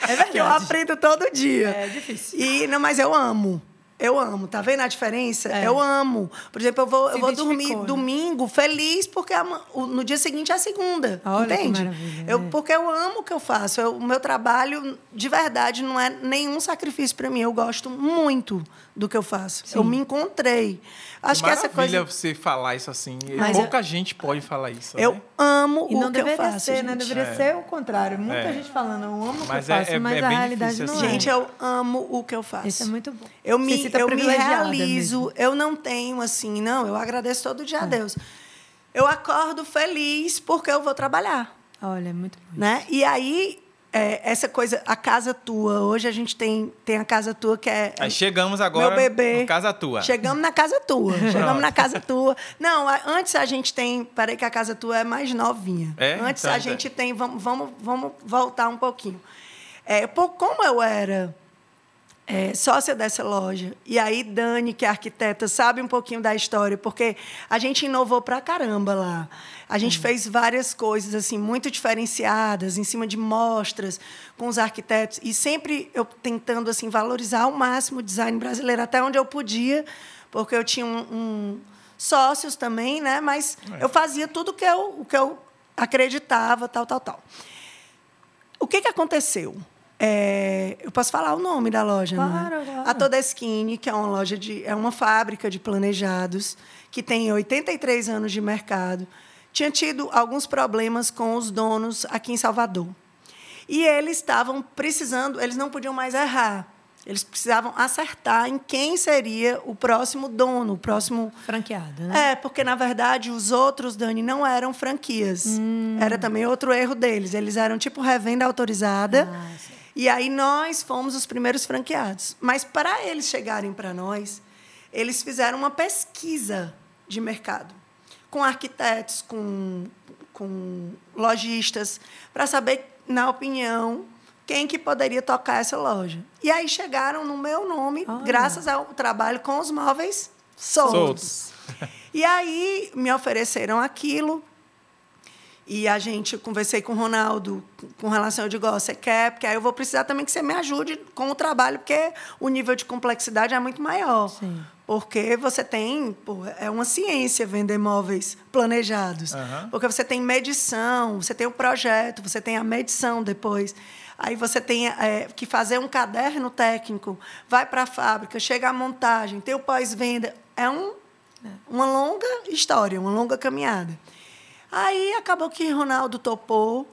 É verdade. <laughs> que eu aprendo todo dia. É difícil. E, não, mas eu amo. Eu amo, tá vendo a diferença? É. Eu amo. Por exemplo, eu vou, Se eu vou dormir né? domingo feliz porque ama- o- no dia seguinte é a segunda. Olha entende? Eu, é. porque eu amo o que eu faço. Eu- o meu trabalho, de verdade, não é nenhum sacrifício para mim. Eu gosto muito do que eu faço. Eu me encontrei. Acho que essa Maravilha coisa. você falar isso assim. Mas Pouca gente pode falar isso. Eu né? amo E o que eu faço. ser, né? Deveria É. ser o contrário. Muita É. gente falando, eu amo o que Mas eu é- faço, é- mas é a realidade não assim. é. Gente, eu amo o que eu faço. Isso é muito bom. Eu me, sinta eu me realizo, mesmo. eu não tenho assim, não, eu agradeço todo dia a Deus. Eu acordo feliz porque eu vou trabalhar, Olha, é muito bom. né? E aí, é, essa coisa, a casa tua, hoje a gente tem, tem a casa tua que é... Aí chegamos agora meu bebê. Casa Tua. Chegamos na casa tua. <laughs> Chegamos na casa tua. Não, a- antes a gente tem. Peraí, que a casa tua é mais novinha. É? Antes Então, a é. gente tem. Vamos, vamos, vamos voltar um pouquinho. É, por, como eu era é, sócia dessa loja, e aí Dani, que é arquiteta, sabe um pouquinho da história, porque a gente inovou pra caramba lá. A gente fez várias coisas assim muito diferenciadas, em cima de mostras com os arquitetos, e sempre eu tentando assim valorizar ao máximo o design brasileiro, até onde eu podia, porque eu tinha um, um- sócios também, né? Mas eu fazia tudo que eu, o que eu acreditava, tal, tal, tal. O que, que aconteceu? É, eu posso falar o nome da loja, não é? Claro, claro. A Todeskine, que é uma loja de, é uma fábrica de planejados que tem 83 anos de mercado, tinha tido alguns problemas com os donos aqui em Salvador. E eles estavam precisando, eles não podiam mais errar. Eles precisavam acertar em quem seria o próximo dono, o próximo Franqueado, né? é, porque na verdade os outros, Dani, não eram franquias. Hum. Era também outro erro deles. Eles eram tipo revenda autorizada. Ah. E aí nós fomos os primeiros franqueados. Mas para eles chegarem para nós, eles fizeram uma pesquisa de mercado com arquitetos, com, com lojistas, para saber, na opinião, quem que poderia tocar essa loja. E aí chegaram no meu nome, Olha. graças ao trabalho com os móveis soltos. Soltos. E aí me ofereceram aquilo. E a gente, conversei com o Ronaldo com relação, eu digo, ó, você quer? Porque aí eu vou precisar também que você me ajude com o trabalho, porque o nível de complexidade é muito maior. Sim. Porque você tem, pô, é uma ciência vender móveis planejados. Aham. Porque você tem medição, você tem o projeto, você tem a medição depois. Aí você tem é, que fazer um caderno técnico, vai para a fábrica, chega a montagem, tem o pós-venda. É um, uma longa história, uma longa caminhada. Aí acabou que Ronaldo topou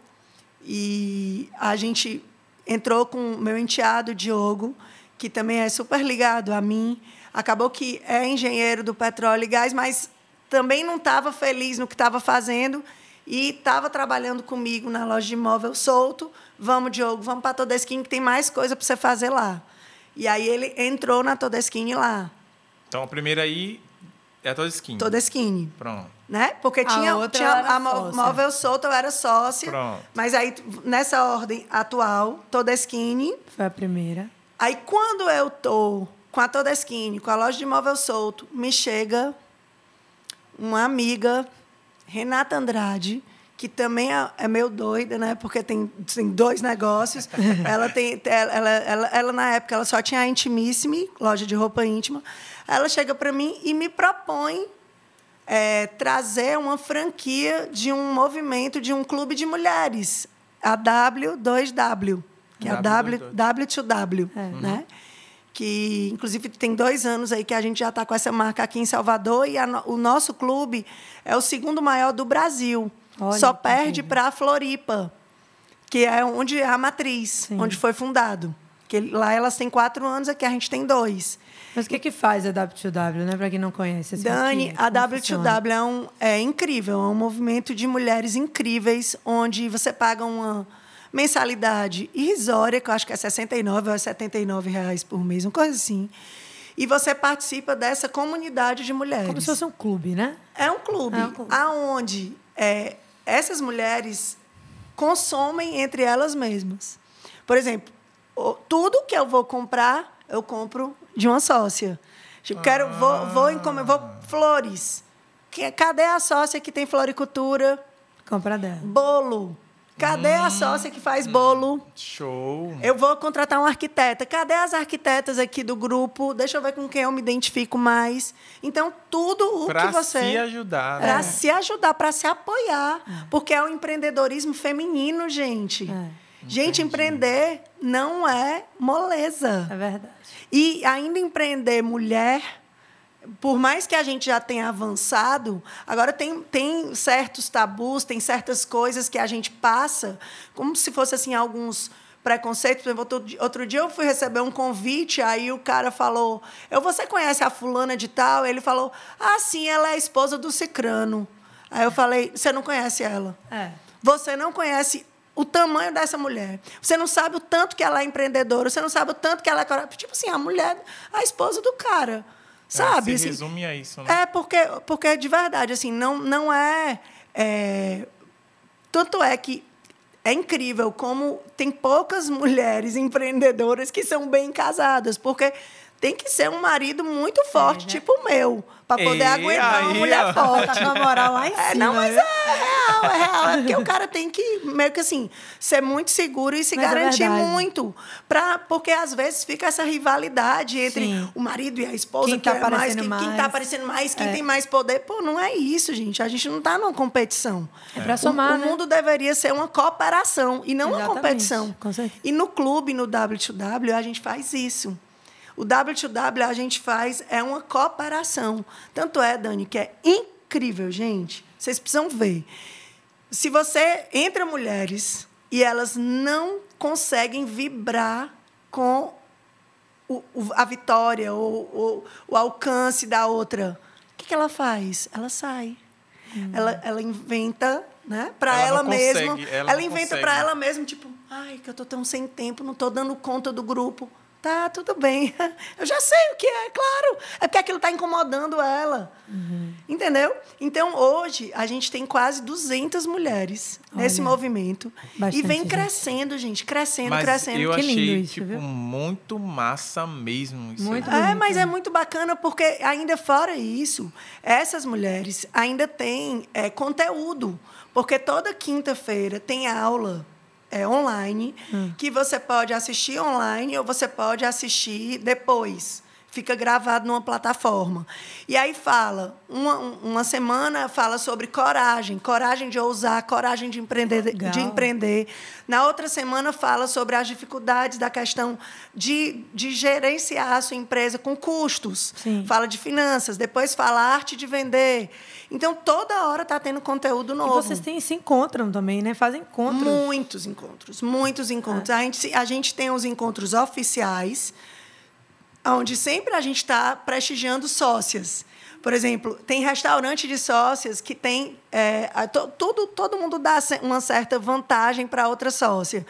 e a gente entrou com meu enteado Diogo, que também é super ligado a mim. Acabou que é engenheiro do petróleo e gás, mas também não estava feliz no que estava fazendo e estava trabalhando comigo na loja de imóvel solto. Vamos, Diogo, vamos para a Todesquim, que tem mais coisa para você fazer lá. E aí ele entrou na Todesquim lá. Então, a primeira aí é a tua skin. Todesquim. Pronto. né? Porque A tinha, outra tinha a sócia. móvel solto, eu era sócia. Pronto. Mas aí, nessa ordem atual, Todeskine. Foi a primeira. Aí, quando eu tô com a Todeskine, com a loja de móvel solto, me chega uma amiga, Renata Andrade, que também é, é meio doida, né? Porque tem, tem dois negócios. <laughs> ela tem, ela, ela, ela, ela, na época, ela só tinha a Intimissime, loja de roupa íntima. Ela chega para mim e me propõe é, trazer uma franquia de um movimento, de um clube de mulheres, a W2W, que é a W, W2W, né? Que, inclusive, tem dois anos aí que a gente já está com essa marca aqui em Salvador e a o nosso clube é o segundo maior do Brasil. Olha Só perde para a Floripa, que é onde é a matriz, Sim. onde foi fundado. Que lá elas têm quatro anos, aqui a gente tem dois. Mas o que, que faz a W2W, né? Para quem não conhece. esse Dani, aqui, a como funciona? W2W é, um, é incrível, é um movimento de mulheres incríveis, onde você paga uma mensalidade irrisória, que eu acho que é 69 ou é 79 reais por mês, uma coisa assim. E você participa dessa comunidade de mulheres. Como se fosse um clube, né? É um clube, É um clube. aonde é, essas mulheres consomem entre elas mesmas. Por exemplo, tudo que eu vou comprar, eu compro de uma sócia. Tipo, quero, vou, vou, encome- vou flores. Cadê a sócia que tem floricultura? Compra dela. Bolo. Cadê a sócia que faz bolo? Show. Eu vou contratar uma arquiteta. Cadê as arquitetas aqui do grupo? Deixa eu ver com quem eu me identifico mais. Então, tudo o Pra que você. se ajudar, né? Para se ajudar, para se apoiar. Porque é o empreendedorismo feminino, gente. É. Gente, empreender não é moleza. É verdade. E ainda empreender mulher, por mais que a gente já tenha avançado, agora tem, tem certos tabus, tem certas coisas que a gente passa, como se fosse assim alguns preconceitos. Por exemplo, outro, dia eu fui receber um convite, aí o cara falou: eu, Você conhece a fulana de tal? Ele falou: Ah, sim, ela é a esposa do Cicrano. Aí eu falei: Você não conhece ela? É. Você não conhece o tamanho dessa mulher. Você não sabe o tanto que ela é empreendedora. Você não sabe o tanto que ela é... Tipo assim, a mulher, a esposa do cara. Sabe? É, assim, se resume a isso, né? é porque, porque de verdade, assim, não, não é, é. Tanto é que é incrível como tem poucas <laughs> mulheres empreendedoras que são bem casadas, porque tem que ser um marido muito forte, né? tipo o meu, para poder Ei, aguentar uma aí, mulher ó. forte. Tá com moral lá em cima. É, não, mas né? é real, é real. É porque o cara tem que, meio que assim, ser muito seguro e se Mas é garantir verdade. muito. Pra, porque às vezes fica essa rivalidade entre Sim. o marido e a esposa, Quem que tá é mais, aparecendo quem, quem mais. tá aparecendo mais, quem É. tem mais poder. Pô, não é isso, gente. A gente não tá numa competição. É pra somar, o, o né? mundo deveria ser uma cooperação e não uma Exatamente, competição. com. E no clube, no W2W, a gente faz isso. O W2W a gente faz é uma cooperação. Tanto é, Dani, que é incrível, gente. Vocês precisam ver. Se você entra mulheres e elas não conseguem vibrar com o- o- a vitória ou, ou o alcance da outra, o que, que ela faz? Ela sai. Ela, ela inventa, né, para Ela ela, mesma. consegue, ela ela inventa para ela mesma, tipo, ai, que eu tô tão sem tempo, não tô dando conta do grupo. Tá, tudo bem. <laughs> Eu já sei o que é, claro. É porque aquilo está incomodando ela. Entendeu? Então, hoje, a gente tem quase 200 mulheres nesse Olha, movimento. bastante e vem gente. crescendo, gente. Crescendo, Mas crescendo. eu Que achei, lindo isso, tipo, viu? muito massa mesmo. Isso Muito aí. É, bonito, mas é muito bacana porque ainda fora isso, essas mulheres ainda têm é, conteúdo, porque toda quinta-feira tem aula é, online Hum. que você pode assistir online ou você pode assistir depois. Fica gravado numa plataforma. E aí fala, uma, uma semana fala sobre coragem, coragem de ousar, coragem de empreender, Legal. de empreender. Na outra semana fala sobre as dificuldades da questão de, de gerenciar a sua empresa com custos. Sim. Fala de finanças, depois fala arte de vender. Então, toda hora está tendo conteúdo E novo. vocês têm, se encontram também, né? Fazem encontros. Muitos encontros, muitos encontros. A, gente, a gente tem os encontros oficiais, onde sempre a gente está prestigiando sócias. Por exemplo, tem restaurante de sócias que tem. é, a- to- tudo, todo mundo dá uma certa vantagem para outra sócia.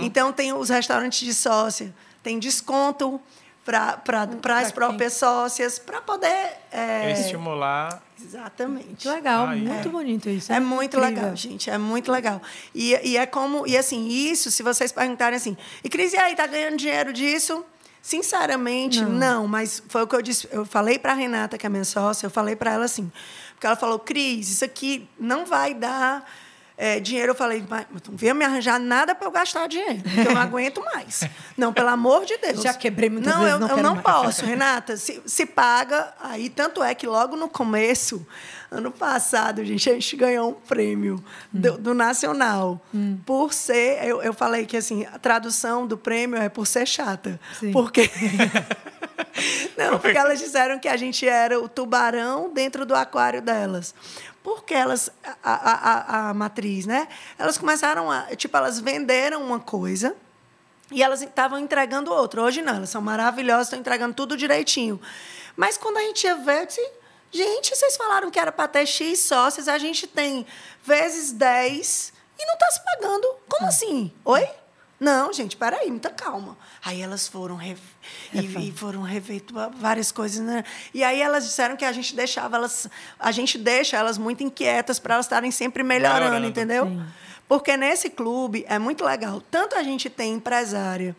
Então, tem os restaurantes de sócia, tem desconto para pra as quem? próprias sócias, para poder. é, Estimular. exatamente. Que legal, Ai, muito é. bonito isso. É muito incrível. legal, gente. É muito legal. E, e é como. E assim, isso, se vocês perguntarem assim, e Cris, e aí, tá ganhando dinheiro disso? Sinceramente, Não. não. mas foi o que eu disse. Eu falei para a Renata, que é minha sócia, eu falei para ela assim. Porque ela falou, Cris, isso aqui não vai dar é, dinheiro. Eu falei, mas não venha me arranjar nada para eu gastar dinheiro, porque eu não aguento mais. <laughs> Não, pelo amor de Deus. Já quebrei muitas não, vezes, eu, não eu não mais. posso, Renata. Se, se paga, aí tanto é que logo no começo, ano passado, gente, a gente ganhou um prêmio do, do Nacional. Por ser, eu, eu falei que assim, a tradução do prêmio é por ser chata. Sim. Porque. <laughs> não, porque elas disseram que a gente era o tubarão dentro do aquário delas. Porque elas, a, a, a, a matriz, né? Elas começaram a. Tipo, elas venderam uma coisa. E elas estavam entregando outra. Hoje não, elas são maravilhosas, estão entregando tudo direitinho. Mas quando a gente ia ver, eu disse, gente, vocês falaram que era para ter X sócios, a gente tem vezes 10 e não está se pagando. Como assim? Oi? Não, gente, peraí, muita calma. Aí elas foram rev... e, e foram rever tu- várias coisas, né? E aí elas disseram que a gente deixava elas, a gente deixa elas muito inquietas para elas estarem sempre melhorando, Melhorando. entendeu? Sim. Porque nesse clube é muito legal. Tanto a gente tem empresária,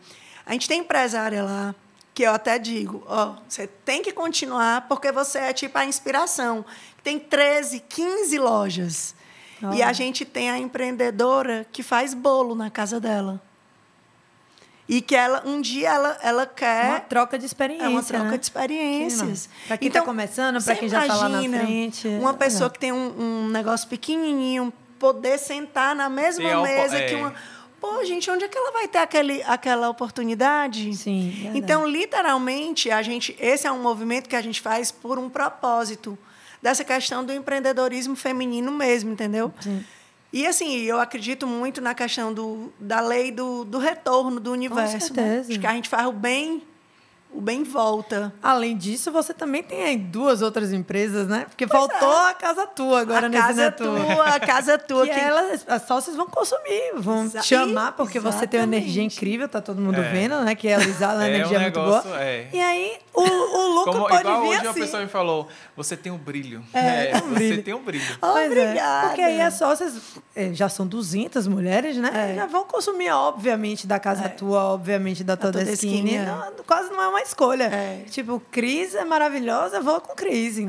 a gente tem empresária lá, que eu até digo, ó, você tem que continuar porque você é tipo a inspiração. Tem 13, 15 lojas. E Olha. a gente tem a empreendedora que faz bolo na casa dela. E que ela um dia ela, ela quer Uma troca de experiência. é uma troca né? de experiências. Para quem está começando, para quem já está lá na imagina frente. Uma é pessoa legal. que tem um, um negócio pequenininho, poder sentar na mesma opo- mesa é. que uma. Pô, gente, onde é que ela vai ter aquele, aquela oportunidade? Sim, verdade. Então, literalmente, a gente, esse é um movimento que a gente faz por um propósito dessa questão do empreendedorismo feminino mesmo, entendeu? E assim, eu acredito muito na questão do, da lei do, do retorno do universo. né? certeza. Acho que a gente faz o bem, o bem volta. Além disso, você também tem aí duas outras empresas, né? Porque faltou a casa tua agora é. a nesse casa é Tua. a casa é <laughs> tua. Que que- elas, as sócias vão consumir, vão Exa- te chamar, porque você tem uma exatamente. energia incrível, tá todo mundo É. vendo, né? Que a Elisala, a <laughs> É um energia é muito negócio, boa. é. E aí, o, o lucro Como, pode igual vir hoje assim. uma pessoa me falou, você tem um brilho. É, tem um você brilho. tem um brilho. Oh, Pois é, obrigada. porque aí as sócias eh, já são 200 mulheres, né? É. Já vão consumir, obviamente, da casa tua, obviamente, da toda Todeskine, skin. é. Quase não é uma escolha. É. Tipo, Cris é maravilhosa, vou com Cris? É.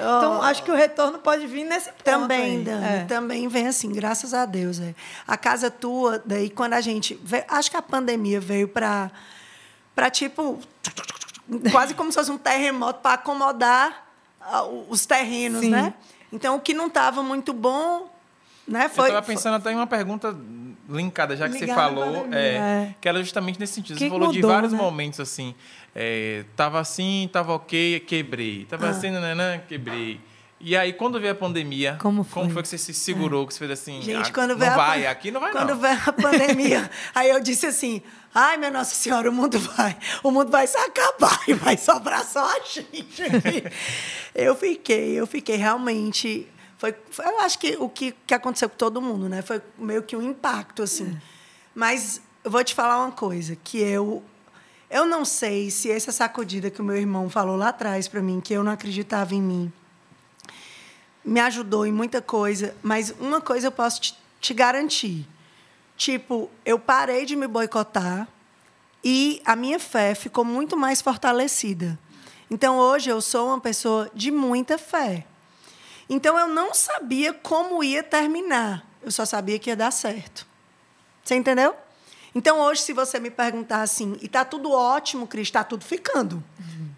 Então, acho que o retorno pode vir nesse ponto Também, aí. Dani, É. também vem assim, graças a Deus. É. A casa tua, daí quando a gente. acho que a pandemia veio para. Para tipo. <laughs> Quase como se fosse um terremoto para acomodar ah, os terrenos, Sim. né? Então, o que não estava muito bom, né? eu Foi. estava pensando até em uma pergunta linkada, já que você Ligada à falou, pandemia, é, é. que era justamente nesse sentido. Que você falou de mudou, vários né? momentos assim. É, tava assim, tava ok, quebrei. Tava Ah. assim, nananã, quebrei. E aí, quando veio a pandemia, Como foi? que você se segurou, que você fez assim, Gente, ah, quando não veio a vai, aqui não vai quando não. veio a pandemia, <laughs> aí eu disse assim: "Ai, minha Nossa Senhora, o mundo vai, o mundo vai se acabar e vai sobrar só a gente". aqui." <laughs> eu fiquei, eu fiquei realmente foi, foi- eu acho que o que, que aconteceu com todo mundo, né? Foi meio que um impacto assim. Mas eu vou te falar uma coisa, que eu eu não sei se essa sacudida que o meu irmão falou lá atrás para mim, que eu não acreditava em mim, me ajudou em muita coisa, mas uma coisa eu posso te, te garantir. Tipo, eu parei de me boicotar e a minha fé ficou muito mais fortalecida. Então, hoje, eu sou uma pessoa de muita fé. Então, eu não sabia como ia terminar. Eu só sabia que ia dar certo. Você entendeu? Então, hoje, se você me perguntar assim, e tá tudo ótimo, Cris, está tudo ficando.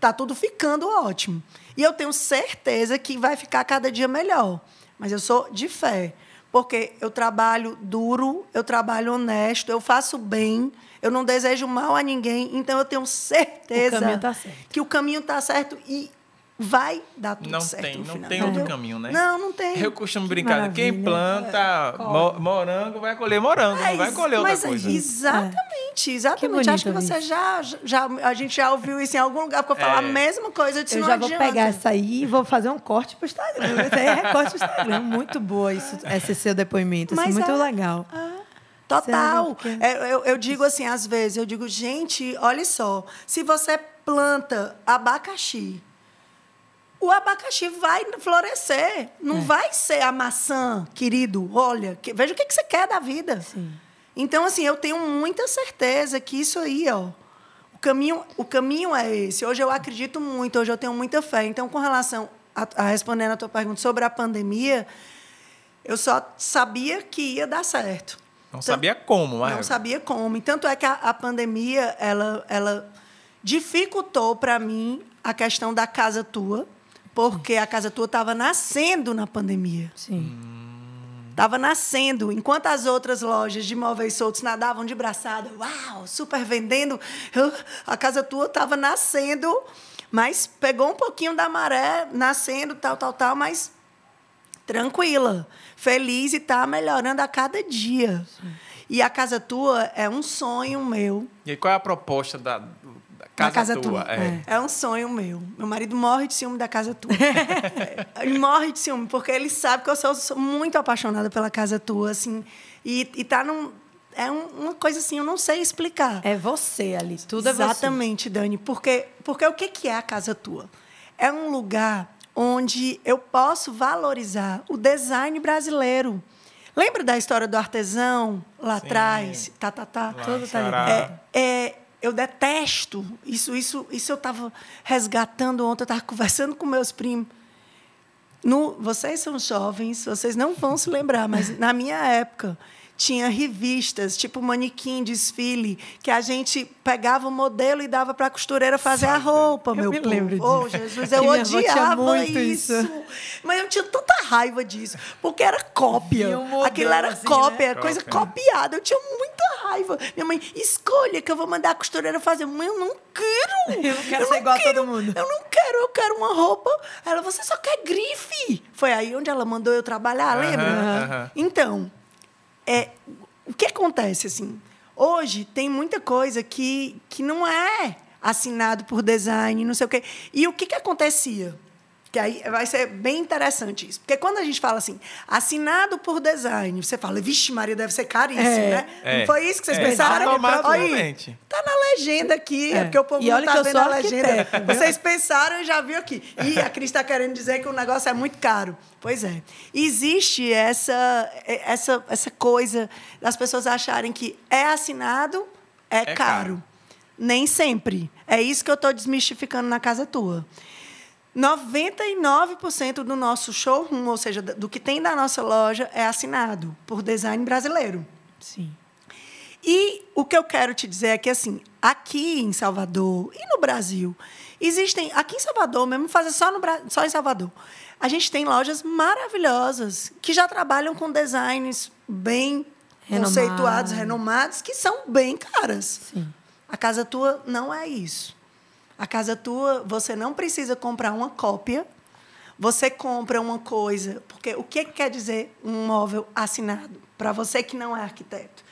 Tá tudo ficando ótimo. E eu tenho certeza que vai ficar cada dia melhor. Mas eu sou de fé. Porque eu trabalho duro, eu trabalho honesto, eu faço bem, eu não desejo mal a ninguém. Então, eu tenho certeza O tá certo. que o caminho está certo e vai dar tudo Não certo tem, no não final. tem outro entendeu? caminho, né? Não, não tem. Eu costumo brincar, quem planta mo- morango vai colher morango, não vai colher outra mas coisa. Exatamente, exatamente. Que bonito Acho que você isso. já, já. A gente já ouviu isso em algum lugar, porque eu falar a É. mesma coisa. Eu, disse, Eu não já vou adianta. pegar essa aí e vou fazer um corte pro Instagram. Esse aí é recorte pro Instagram. Muito boa isso, esse seu depoimento. Assim, Mas muito é. legal. Total. Sério, porque- É, eu, eu digo assim, às vezes, eu digo, gente, olha só, se você planta abacaxi, o abacaxi vai florescer. É. Não vai ser a maçã, querido. Olha, que- veja o que, que você quer da vida. Sim. Então, assim, eu tenho muita certeza que isso aí, ó. O caminho, o caminho é esse. Hoje eu acredito muito, hoje eu tenho muita fé. Então, com relação a, a respondendo a tua pergunta sobre a pandemia, eu só sabia que ia dar certo. Não sabia como, mas Não sabia como. E tanto é que a, a pandemia, ela, ela dificultou para mim a questão da casa tua, porque a casa tua estava nascendo na pandemia. Sim. Estava nascendo. Enquanto as outras lojas de móveis soltos nadavam de braçada, uau, super vendendo, a casa tua estava nascendo, mas pegou um pouquinho da maré, nascendo, tal, tal, tal, mas tranquila, feliz e está melhorando a cada dia. E a casa tua é um sonho meu. E aí, qual é a proposta da, Da casa, tua? É. É. um sonho meu. Meu marido morre de ciúme da casa tua. <laughs> ele morre de ciúme, porque ele sabe que eu sou, sou muito apaixonada pela casa tua, assim. E, e tá num. É um- uma coisa assim, eu não sei explicar. É você ali, tudo é você. Exatamente, Dani. Porque, porque o que que é a casa tua? É um lugar onde eu posso valorizar o design brasileiro. Lembra da história do artesão lá Sim. atrás? Tá, tá, tá. Lá Tudo tá ligado. É, é, eu detesto. Isso, isso, isso eu estava resgatando ontem, eu estava conversando com meus primos. no, vocês são jovens, vocês não vão se lembrar, mas na minha época tinha revistas, tipo manequim, desfile, que a gente pegava o modelo e dava para a costureira fazer a roupa, Eu meu me povo. lembro Oh, disso. Jesus, Que eu minha avó tinha odiava muito isso. isso. Mas eu tinha tanta raiva disso, porque era cópia. Um modelo Aquilo era assim, cópia, né? coisa Cópia. copiada. Eu tinha muita raiva. Minha mãe, escolha que eu vou mandar a costureira fazer. Mãe, eu não quero. <laughs> Eu não quero ser igual a todo mundo. Eu não quero, eu quero uma roupa. Ela, você só quer grife. Foi aí onde ela mandou eu trabalhar, lembra? aham. Então, é, o que acontece assim? Hoje tem muita coisa que, que não é assinado por design, não sei o quê. E o que, que acontecia? Que aí vai ser bem interessante isso. Porque quando a gente fala assim, assinado por design, você fala, vixe, Maria, deve ser caríssimo, É. né? É. Não foi isso que vocês É, pensaram? automaticamente. Aí, tá na legenda aqui, é, É. porque o povo E não olha tá que eu vendo sou a legenda. Vocês pensaram e já viu aqui. E a Cris está querendo dizer que o negócio é muito caro. Pois é. Existe essa, essa, essa coisa das pessoas acharem que é assinado, é, É caro. caro. Nem sempre. É isso que eu estou desmistificando na casa tua. 99% do nosso showroom, ou seja, do que tem da nossa loja, é assinado por design brasileiro. Sim. E o que eu quero te dizer é que, assim, aqui em Salvador e no Brasil, existem. Aqui em Salvador, mesmo fazer só, no, só em Salvador, a gente tem lojas maravilhosas que já trabalham com designs bem Renomado. conceituados, renomados, que são bem caras. Sim. A casa tua não é isso. A casa tua, você não precisa comprar uma cópia. Você compra uma coisa. Porque o que que quer dizer um móvel assinado? Para você que não é arquiteto.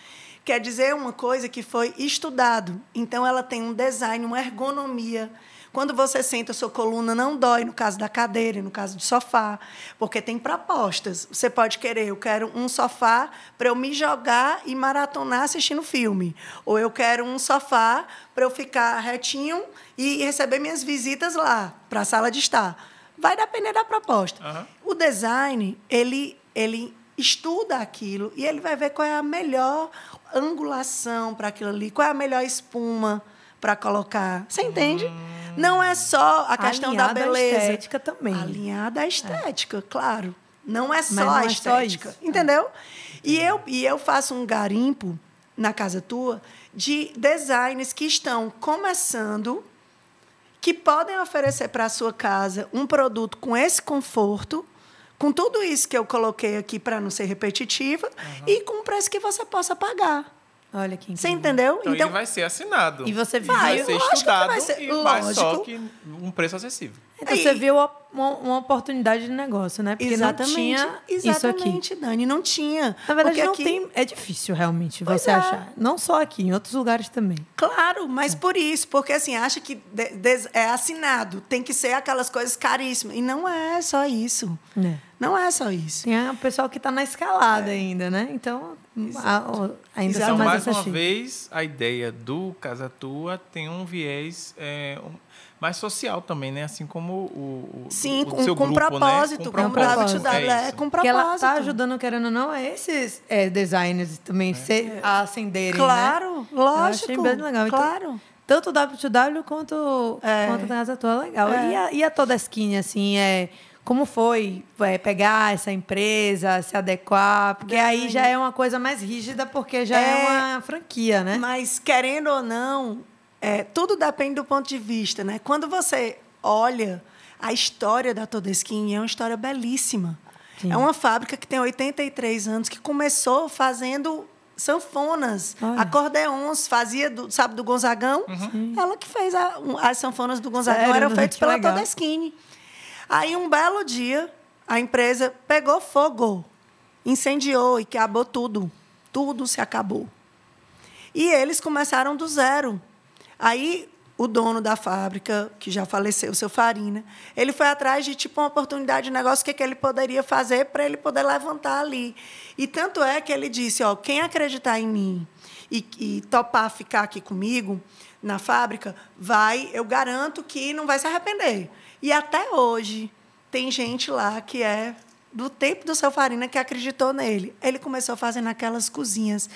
Quer dizer uma coisa que foi estudado. Então, ela tem um design, uma ergonomia. Quando você senta, sua coluna não dói, no caso da cadeira, e no caso do sofá, porque tem propostas. Você pode querer, eu quero um sofá para eu me jogar e maratonar assistindo filme. Ou eu quero um sofá para eu ficar retinho e receber minhas visitas lá, para a sala de estar. Vai depender da proposta. Aham. O design, ele, ele estuda aquilo e ele vai ver qual é a melhor angulação para aquilo ali, qual é a melhor espuma para colocar. Você entende? Não é só a questão da Alinhado à beleza. estética também. Alinhada à estética, claro. Não é só não a é só estética. Entendeu? E eu, e eu faço um garimpo na casa tua de designs que estão começando, que podem oferecer para a sua casa um produto com esse conforto, com tudo isso que eu coloquei aqui para não ser repetitiva, e com um preço que você possa pagar. Olha que Você entendeu? Então, ele vai ser assinado. E você vai viu- ser Lógico que estudado vai ser- e vai só que um preço acessível. Então Aí- você viu uma, uma oportunidade de negócio, né? Porque não tinha isso aqui. exatamente, Dani, não tinha. Na verdade, Porque não aqui- tem. É difícil realmente Pois você é. achar. Não só aqui, em outros lugares também. Claro, mas por isso, porque assim, acha que é assinado, tem que ser aquelas coisas caríssimas. E não é só isso. É. Não é só isso. Tem o pessoal que está na escalada ainda, né? Então, a- o- ainda Então, são mais, mais uma vez, a ideia do Casa Tua tem um viés é, um- mais social também, né? Assim como o, o Sim, o com, seu com grupo, propósito, né? com propósito. propósito. É É, isso. com Porque ela propósito. está ajudando, querendo ou não, a esses é, designers também se, a ascenderem, Claro, né? lógico. Eu achei bem legal. Então, Claro. tanto o W2W quanto, É. quanto a Casa Tua, legal. É. E, a, e a Todeskine, assim, é, como foi é, pegar essa empresa, se adequar? Porque aí já é uma coisa mais rígida, porque já é, É. uma franquia, né? Mas, querendo ou não, é, tudo depende do ponto de vista, né? Quando você olha a história da Todesquim, é uma história belíssima. Sim. É uma fábrica que tem 83 anos, que começou fazendo sanfonas, Olha. acordeons, fazia, do, sabe, do Gonzagão? Ela que fez a- as sanfonas do Gonzagão, Sério? eram feitas pela legal. Todesquini. Aí, um belo dia, a empresa pegou fogo, incendiou e acabou tudo. Tudo se acabou. E eles começaram do zero. Aí o dono da fábrica, que já faleceu, o seu Farina, ele foi atrás de tipo uma oportunidade de negócio, o que, que ele poderia fazer para ele poder levantar ali. E tanto é que ele disse, ó, quem acreditar em mim e, e topar ficar aqui comigo na fábrica, vai, eu garanto que não vai se arrepender. E até hoje tem gente lá que é do tempo do seu Farina que acreditou nele. Ele começou fazendo aquelas cozinhas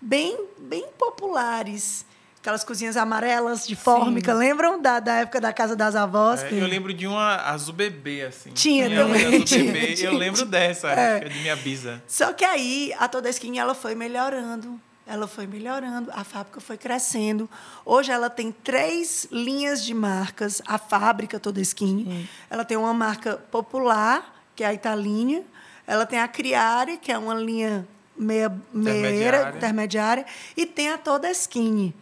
bem, bem populares, aquelas cozinhas amarelas de fórmica, lembram da, da época da casa das avós? É, eu lembro de uma azul bebê, assim. Tinha uma também, azul tinha, bebê. tinha, eu lembro tinha. dessa, É. de minha bisa. Só que aí a Todesquim ela foi melhorando, ela foi melhorando, a fábrica foi crescendo. Hoje ela tem três linhas de marcas, a fábrica Todesquim. Ela tem uma marca popular, que é a Italinha. Ela tem a Criare, que é uma linha meia, meia Intermediária. intermediária, e tem a Todesquim,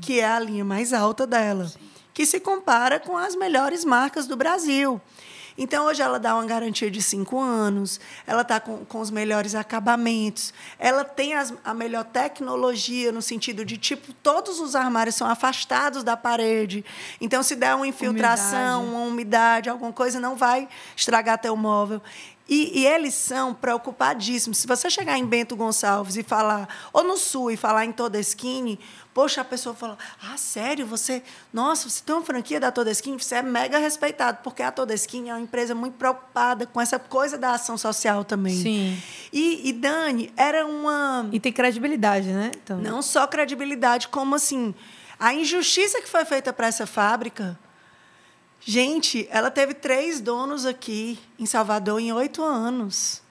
que é a linha mais alta dela, que se compara com as melhores marcas do Brasil. Então, hoje ela dá uma garantia de cinco anos, ela está com, com os melhores acabamentos, ela tem as- a melhor tecnologia, no sentido de, tipo, todos os armários são afastados da parede. Então, se der uma infiltração, Umidade. uma umidade, alguma coisa, não vai estragar teu móvel. E, e eles são preocupadíssimos. Se você chegar em Bento Gonçalves e falar, ou no Sul e falar em Todesquini, poxa, a pessoa fala: Ah, sério? Você, nossa, você tem uma franquia da Todesquini? Você é mega respeitado, porque a Todesquini é uma empresa muito preocupada com essa coisa da ação social também. Sim. E, e Dani, era uma. E tem credibilidade, né? Então, Não só credibilidade, como assim, a injustiça que foi feita para essa fábrica. Gente, ela teve três donos aqui em Salvador em oito anos.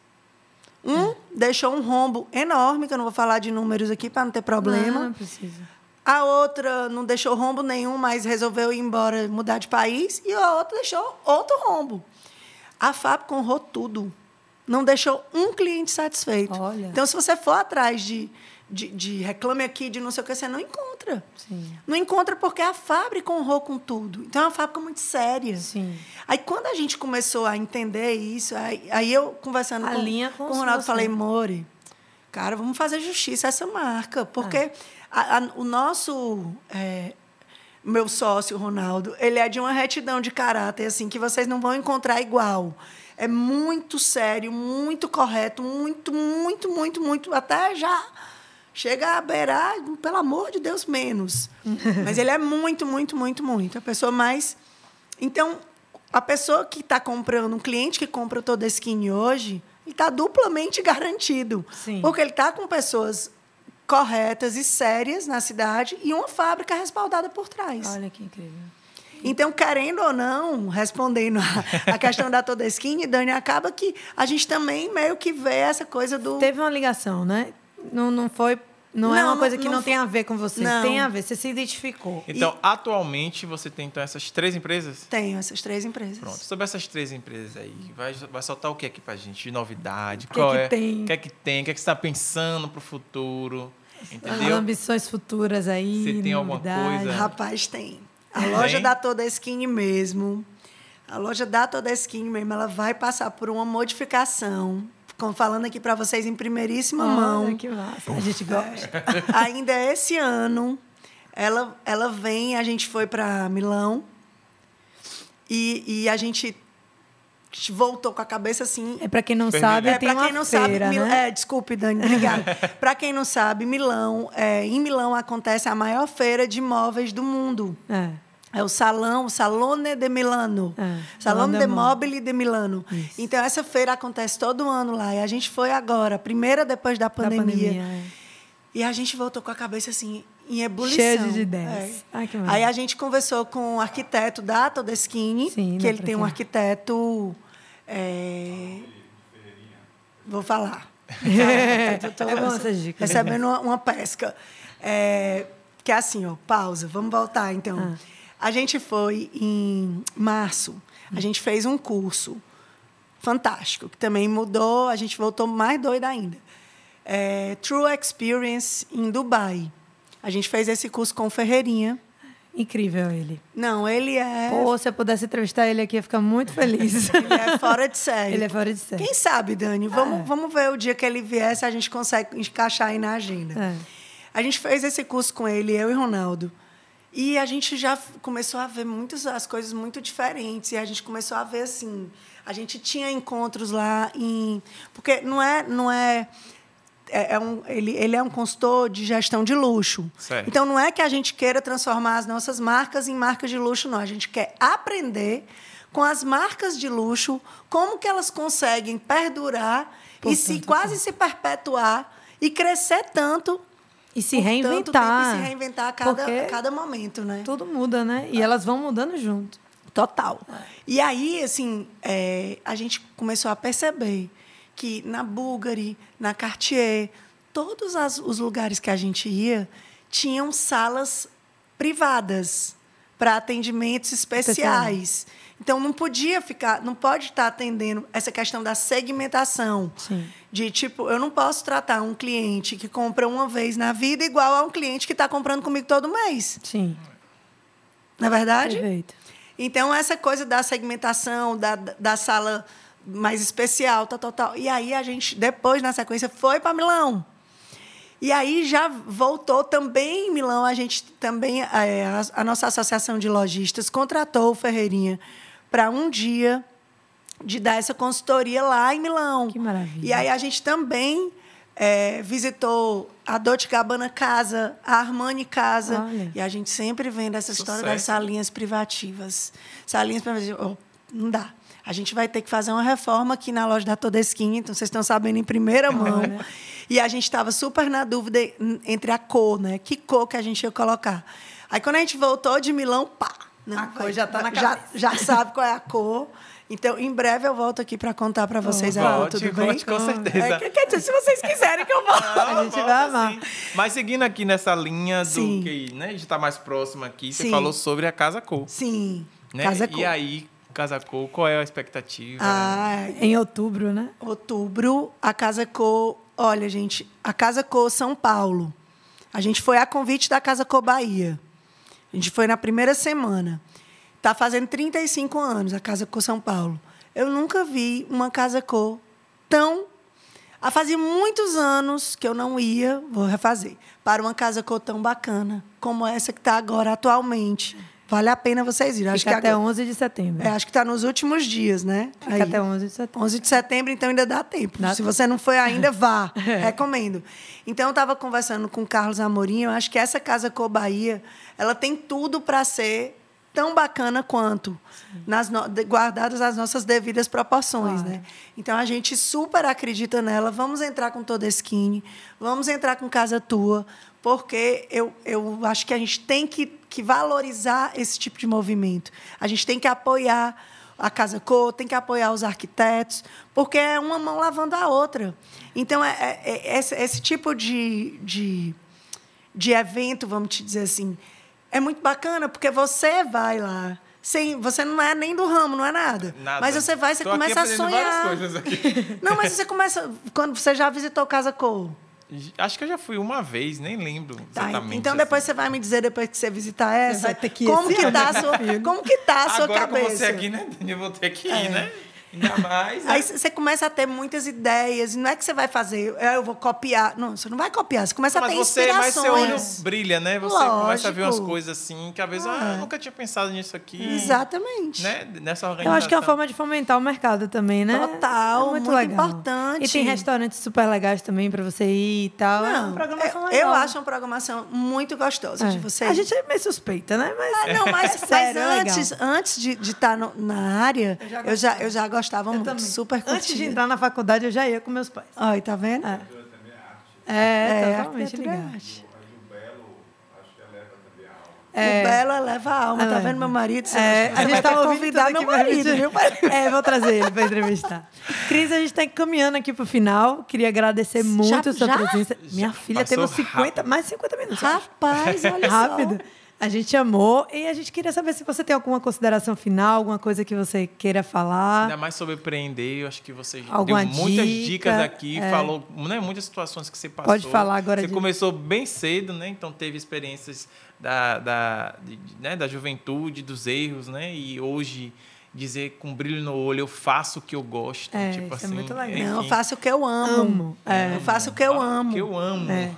Um deixou um rombo enorme, que eu não vou falar de números aqui para não ter problema. Não, não precisa. A outra não deixou rombo nenhum, mas resolveu ir embora, mudar de país. E a outra deixou outro rombo. A fábrica honrou tudo. Não deixou um cliente satisfeito. Olha. Então, se você for atrás de, de, de reclame aqui, de não sei o que, você não encontra. Sim. Não encontra porque a fábrica honrou com tudo. Então, é uma fábrica muito séria. Sim. Aí, quando a gente começou a entender isso, aí, aí eu conversando com, linha com o Ronaldo, falei, More, cara, vamos fazer justiça a essa marca. Porque É. a- a- o nosso... é, meu sócio, Ronaldo, ele é de uma retidão de caráter, assim, que vocês não vão encontrar igual. É muito sério, muito correto, muito, muito, muito, muito, até já chega a beirar, pelo amor de Deus, menos. <laughs> Mas ele é muito, muito, muito, muito. A pessoa mais. Então, a pessoa que está comprando, um cliente que compra o Todesquini hoje, ele está duplamente <laughs> garantido. Sim. Porque ele está com pessoas corretas e sérias na cidade e uma fábrica respaldada por trás. Olha que incrível. Então, querendo ou não, respondendo a, a questão da Todesquini, Dani, acaba que a gente também meio que vê essa coisa do. Teve uma ligação, né? Não, não foi. Não, é Não, uma coisa que não não, tem a ver com você. Não. Tem a ver. Você se identificou. Então, atualmente, você tem então essas três empresas? Tenho essas três empresas. Pronto, sobre essas três empresas aí, vai, vai soltar o que aqui pra gente de novidade? que Qual que é? tem? O que é que tem? O que é que você está pensando pro futuro? As Entendeu? ambições futuras aí. Você tem alguma novidade. coisa? Rapaz, tem. A Tem? loja da Todesquini mesmo. A loja da Todesquini mesmo, ela vai passar por uma modificação. Como falando aqui para vocês em primeiríssima mão. Olha que massa. A gente gosta. Ainda esse ano, ela, ela vem, a gente foi para Milão e, e a gente voltou com a cabeça assim. É para quem não sabe, É, tem uma quem não feira, sabe, Mil- né? é, desculpe, Dani, obrigada. <laughs> para quem não sabe, Milão, é, em Milão acontece a maior feira de móveis do mundo. É. É o salão, o Salone de Milano. É, Salone de Mobili de Milano. Isso. Então, essa feira acontece todo ano lá. E a gente foi agora, primeira depois da Da pandemia. pandemia. é. E a gente voltou com a cabeça assim, em ebulição. Cheia de ideias. É. Ai, Aí a gente conversou com o arquiteto da Todeschini, Sim, que ele tem um arquiteto. é, Vou falar. Eu <laughs> tô É bom essas dicas. Recebendo uma, uma pesca. É, que é assim, ó, pausa. Vamos voltar, então. Ah. A gente foi em março. A gente fez um curso fantástico, que também mudou, a gente voltou mais doida ainda. É, True Experience em Dubai. A gente fez esse curso com o Ferreirinha. Incrível ele. Não, ele é, Pô, se eu pudesse entrevistar ele aqui, ia ficar muito feliz. <laughs> ele é fora de série. ele é fora de série. Quem sabe, Dani? Vamos, É. vamos ver o dia que ele vier, se a gente consegue encaixar aí na agenda. É. A gente fez esse curso com ele, eu e Ronaldo. E a gente já começou a ver muitas as coisas muito diferentes. E a gente começou a ver assim. A gente tinha encontros lá em. Porque não é. Não é é, é um, ele, ele é um consultor de gestão de luxo. Certo. Então, não é que a gente queira transformar as nossas marcas em marcas de luxo, não. A gente quer aprender com as marcas de luxo como que elas conseguem perdurar Por e se quase se perpetuar e crescer tanto E se reinventar. tanto tempo e se reinventar a cada, Porque a cada momento, né? Tudo muda, né? E elas vão mudando junto. Total. E aí, assim, é, a gente começou a perceber que na Bulgari, na Cartier, todos as- os lugares que a gente ia tinham salas privadas para atendimentos especiais. Então não podia ficar, não pode estar atendendo essa questão da segmentação. Sim. De tipo, eu não posso tratar um cliente que compra uma vez na vida igual a um cliente que está comprando comigo todo mês. Sim. Não é verdade? Perfeito. Então, essa coisa da segmentação, da, da sala mais especial, tal, tal, tal. E aí a gente, depois, na sequência, foi para Milão. E aí já voltou também em Milão. A gente também, é, a, a nossa associação de lojistas contratou o Ferreirinha para um dia de dar essa consultoria lá em Milão. Que maravilha. E aí a gente também é, visitou a Dolce Gabbana Casa, a Armani Casa. Olha. E a gente sempre vendo essa história Sucesso. das salinhas privativas. Salinhas privativas. Oh, não dá. A gente vai ter que fazer uma reforma aqui na loja da Todesquim, então vocês estão sabendo em primeira mão. E a gente estava super na dúvida en- entre a cor, né? Que cor que a gente ia colocar. Aí quando a gente voltou de Milão, pá! Não, A cor já tá na já, cabeça. já sabe qual é a cor. Então, em breve eu volto aqui para contar para vocês a cor, Volte, tudo bem? volte, com certeza. É, que- quer dizer, se vocês quiserem que eu volte. A gente vai amar. Mas seguindo aqui nessa linha do Sim. que né, a gente está mais próximo aqui, você Sim. falou sobre a Casa Cor. Sim, Né? Casa e Cor. aí, Casa Cor, qual é a expectativa? Ah, Em outubro, né? outubro, a Casa Cor. Olha, gente, a Casa Cor São Paulo. A gente foi a convite da Casa Cor Bahia. A gente foi na primeira semana. Está fazendo 35 anos a Casa Cor São Paulo. Eu nunca vi uma Casa Cor tão. Ah, fazia muitos anos que eu não ia, vou refazer, para uma Casa Cor tão bacana como essa que está agora atualmente. Vale a pena vocês irem. Acho que até agora- 11 de setembro. é, acho que está nos últimos dias, né? Fica Aí. até 11 de setembro. 11 de setembro, então ainda dá tempo. Dá Se você não foi ainda, <laughs> vá. É. Recomendo. Então, eu estava conversando com o Carlos Amorim. Eu acho que essa Casa Cor Bahia, ela tem tudo para ser tão bacana quanto, nas no- guardadas as nossas devidas proporções. Claro. Né? Então, a gente super acredita nela. Vamos entrar com toda skin, vamos entrar com Casa Tua, porque eu, eu acho que a gente tem que, que valorizar esse tipo de movimento. A gente tem que apoiar a Casa Cor, tem que apoiar os arquitetos, porque é uma mão lavando a outra. Então, é, é- é esse, esse tipo de, de, de evento, vamos te dizer assim, é muito bacana, porque você vai lá. Sem, você não é nem do ramo, não é nada. Nada. Mas você vai, você Tô começa a sonhar. várias coisas aqui. <laughs> Não, mas você começa. Quando você já visitou Casa Cor? Acho que eu já fui uma vez, nem lembro Tá, exatamente. então depois assim. você vai me dizer, depois que você visitar essa, vai ter que ir como, que tá sua, como que tá a sua Agora cabeça. com você aqui, né, Dani? Eu vou ter que ir, né? Ainda mais. Aí né? você começa a ter muitas ideias. e Não é que você vai fazer, "Ah, eu vou copiar. Não, você não vai copiar. Você começa a Mas ter você, mas seu olho inspirações. brilha, né? Você começa a ver umas Lógico. coisas assim, que às vezes, ah, eu nunca tinha pensado nisso aqui. Exatamente. Né? Nessa Eu organização. acho que é uma forma de fomentar o mercado também, né? Total, é muito, muito legal. importante. E tem restaurantes super legais também pra você ir e tal. é uma Não, programação eu, legal. eu acho uma programação muito gostosa de É. você. A gente é meio suspeita, né? Mas, Ah, não, mas, <laughs> é sério, é mas legal. antes, antes de estar na área, Eu já eu já, eu já gostava Eu muito. também. Super curtida. Antes de entrar na faculdade, eu já ia com meus pais. Olha, tá vendo? É. É, É, totalmente é ligado. arte. É. O Belo eleva a alma, tá Eleva. vendo meu marido? É, a gente tá convidar tudo meu marido, viu? <laughs> É, vou trazer ele pra entrevistar. Cris, a gente tá caminhando aqui pro final. Queria agradecer muito a sua já? presença. Minha Já filha temos 50, rápido. mais de 50 minutos. Rapaz, olha <laughs> só. Rápido. A gente amou e a gente queria saber se você tem alguma consideração final, alguma coisa que você queira falar. Ainda mais sobre empreender, eu acho que você Alguma deu muitas dica, dicas aqui, é. falou né, muitas situações que você passou. Pode falar agora Você de- começou bem cedo, né? Então teve experiências da, da, de- né, da juventude, dos erros, né? E hoje dizer com brilho no olho, eu faço o que eu gosto. É, tipo isso é assim, muito legal. Não, eu enfim, faço o que eu amo. Amo, é. Eu faço o que eu amo. que eu amo. É.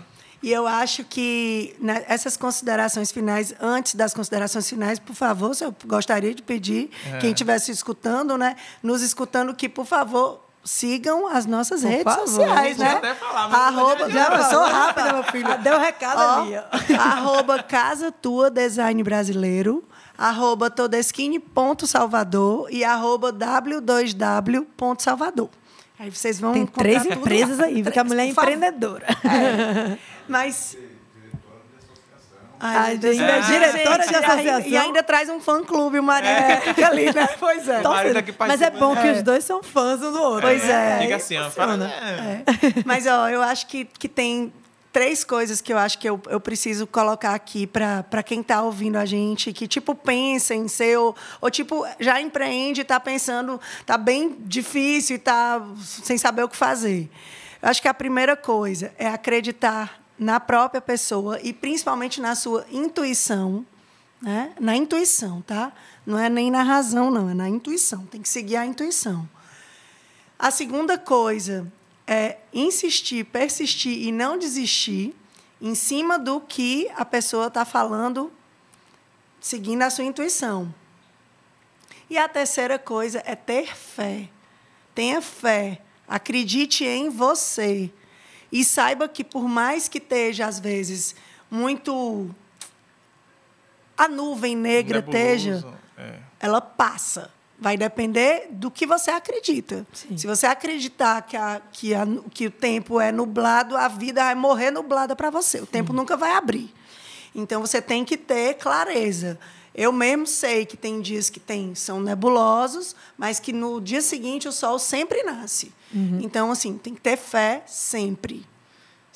E eu acho que né, essas considerações finais, antes das considerações finais, por favor, eu gostaria de pedir, É. quem estivesse escutando, né, nos escutando, que, por favor, sigam as nossas Por redes favor. sociais, né? até falar, mas Arroba, eu já passou rápida, meu filho. Deu o recado Ó, ali, ó. <laughs> arroba Casa Tua Design Brasileiro, arroba todesquine.salvador e arroba w2w.salvador. Aí vocês vão Tem três tudo empresas lá. aí, porque a <laughs> mulher é empreendedora. Mas Ai, ainda é diretora gente, de e ainda- associação. E ainda traz um fã-clube, o marido que fica ali, né? <laughs> Pois é. Mas é bom que É. os dois são fãs um do outro. Pois é. Fica assim, ó. funciona. Fala, é. Mas, ó, eu acho que, que tem três coisas que eu acho que eu, eu preciso colocar aqui para quem está ouvindo a gente, que, tipo, pensa em ser, ou, ou tipo, já empreende e está pensando, tá bem difícil e tá sem saber o que fazer. Eu acho que a primeira coisa é acreditar na própria pessoa e principalmente na sua intuição, né? Na intuição, tá? Não é nem na razão, não, é na intuição. Tem que seguir a intuição. A segunda coisa é insistir, persistir e não desistir em cima do que a pessoa está falando, seguindo a sua intuição. E a terceira coisa é ter fé. Tenha fé. Acredite em você. E saiba que, por mais que esteja, às vezes, muito. A nuvem negra esteja, Nebuloso, é. ela passa. Vai depender do que você acredita. Sim. Se você acreditar que, a, que, a, que o tempo é nublado, a vida vai morrer nublada para você. O tempo nunca vai abrir. Então você tem que ter clareza. Eu mesmo sei que tem dias que tem, são nebulosos, mas que no dia seguinte o sol sempre nasce. Uhum. Então, assim, tem que ter fé sempre.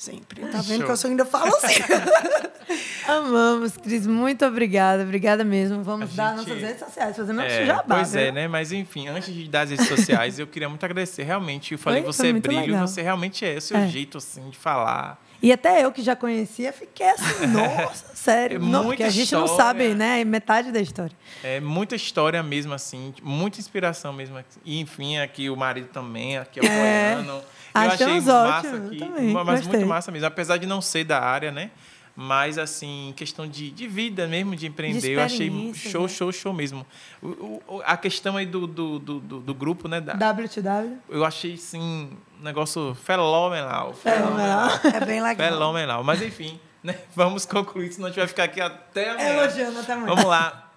Sempre. Tá vendo Show. que eu só ainda falo assim? <laughs> Amamos, Cris. Muito obrigada. Obrigada mesmo. Vamos A dar gente- nossas redes sociais, fazer nosso É, jabá. pois é, viu? né? Mas enfim, antes de dar as redes sociais, eu queria muito agradecer. Realmente, eu falei, Foi? você Foi é brilho, legal. você realmente é. O seu É. jeito, assim, de falar. E até eu que já conhecia, fiquei assim, <laughs> nossa, sério. É não, porque a gente não história. sabe, né, metade da história. É muita história mesmo, assim, muita inspiração mesmo. E, enfim, aqui o marido também, aqui apoiando. Eu achei Achamos massa ótimo, aqui, também, mas gostei. muito massa mesmo. Apesar de não ser da área, né? Mas, assim, questão de, de vida mesmo, de empreender, De eu achei show, né? show, show mesmo. O, o- a questão aí do, do, do, do- grupo, né? Da, W2W. eu achei, assim, um negócio fenomenal. Fenomenal. <laughs> É bem legal. Fenomenal. Mas, enfim, né? Vamos concluir, senão a gente vai ficar aqui até amanhã. Elogiando até amanhã. Vamos lá.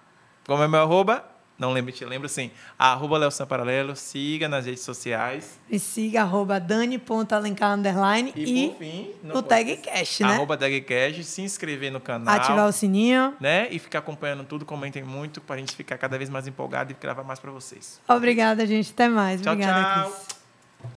Como é meu arroba? Não lembro, te lembro sim. Arroba Léo Sam Paralelo. Siga nas redes sociais. Me siga, arroba dani.alencar, underline. E, E, por fim, no TagCast, né? Arroba TagCast. Se inscrever no canal. Ativar o sininho. Né? E ficar acompanhando tudo. Comentem muito pra gente ficar cada vez mais empolgado e gravar mais pra vocês. Obrigada, gente. Até mais. Tchau, Obrigada, tchau. Cris.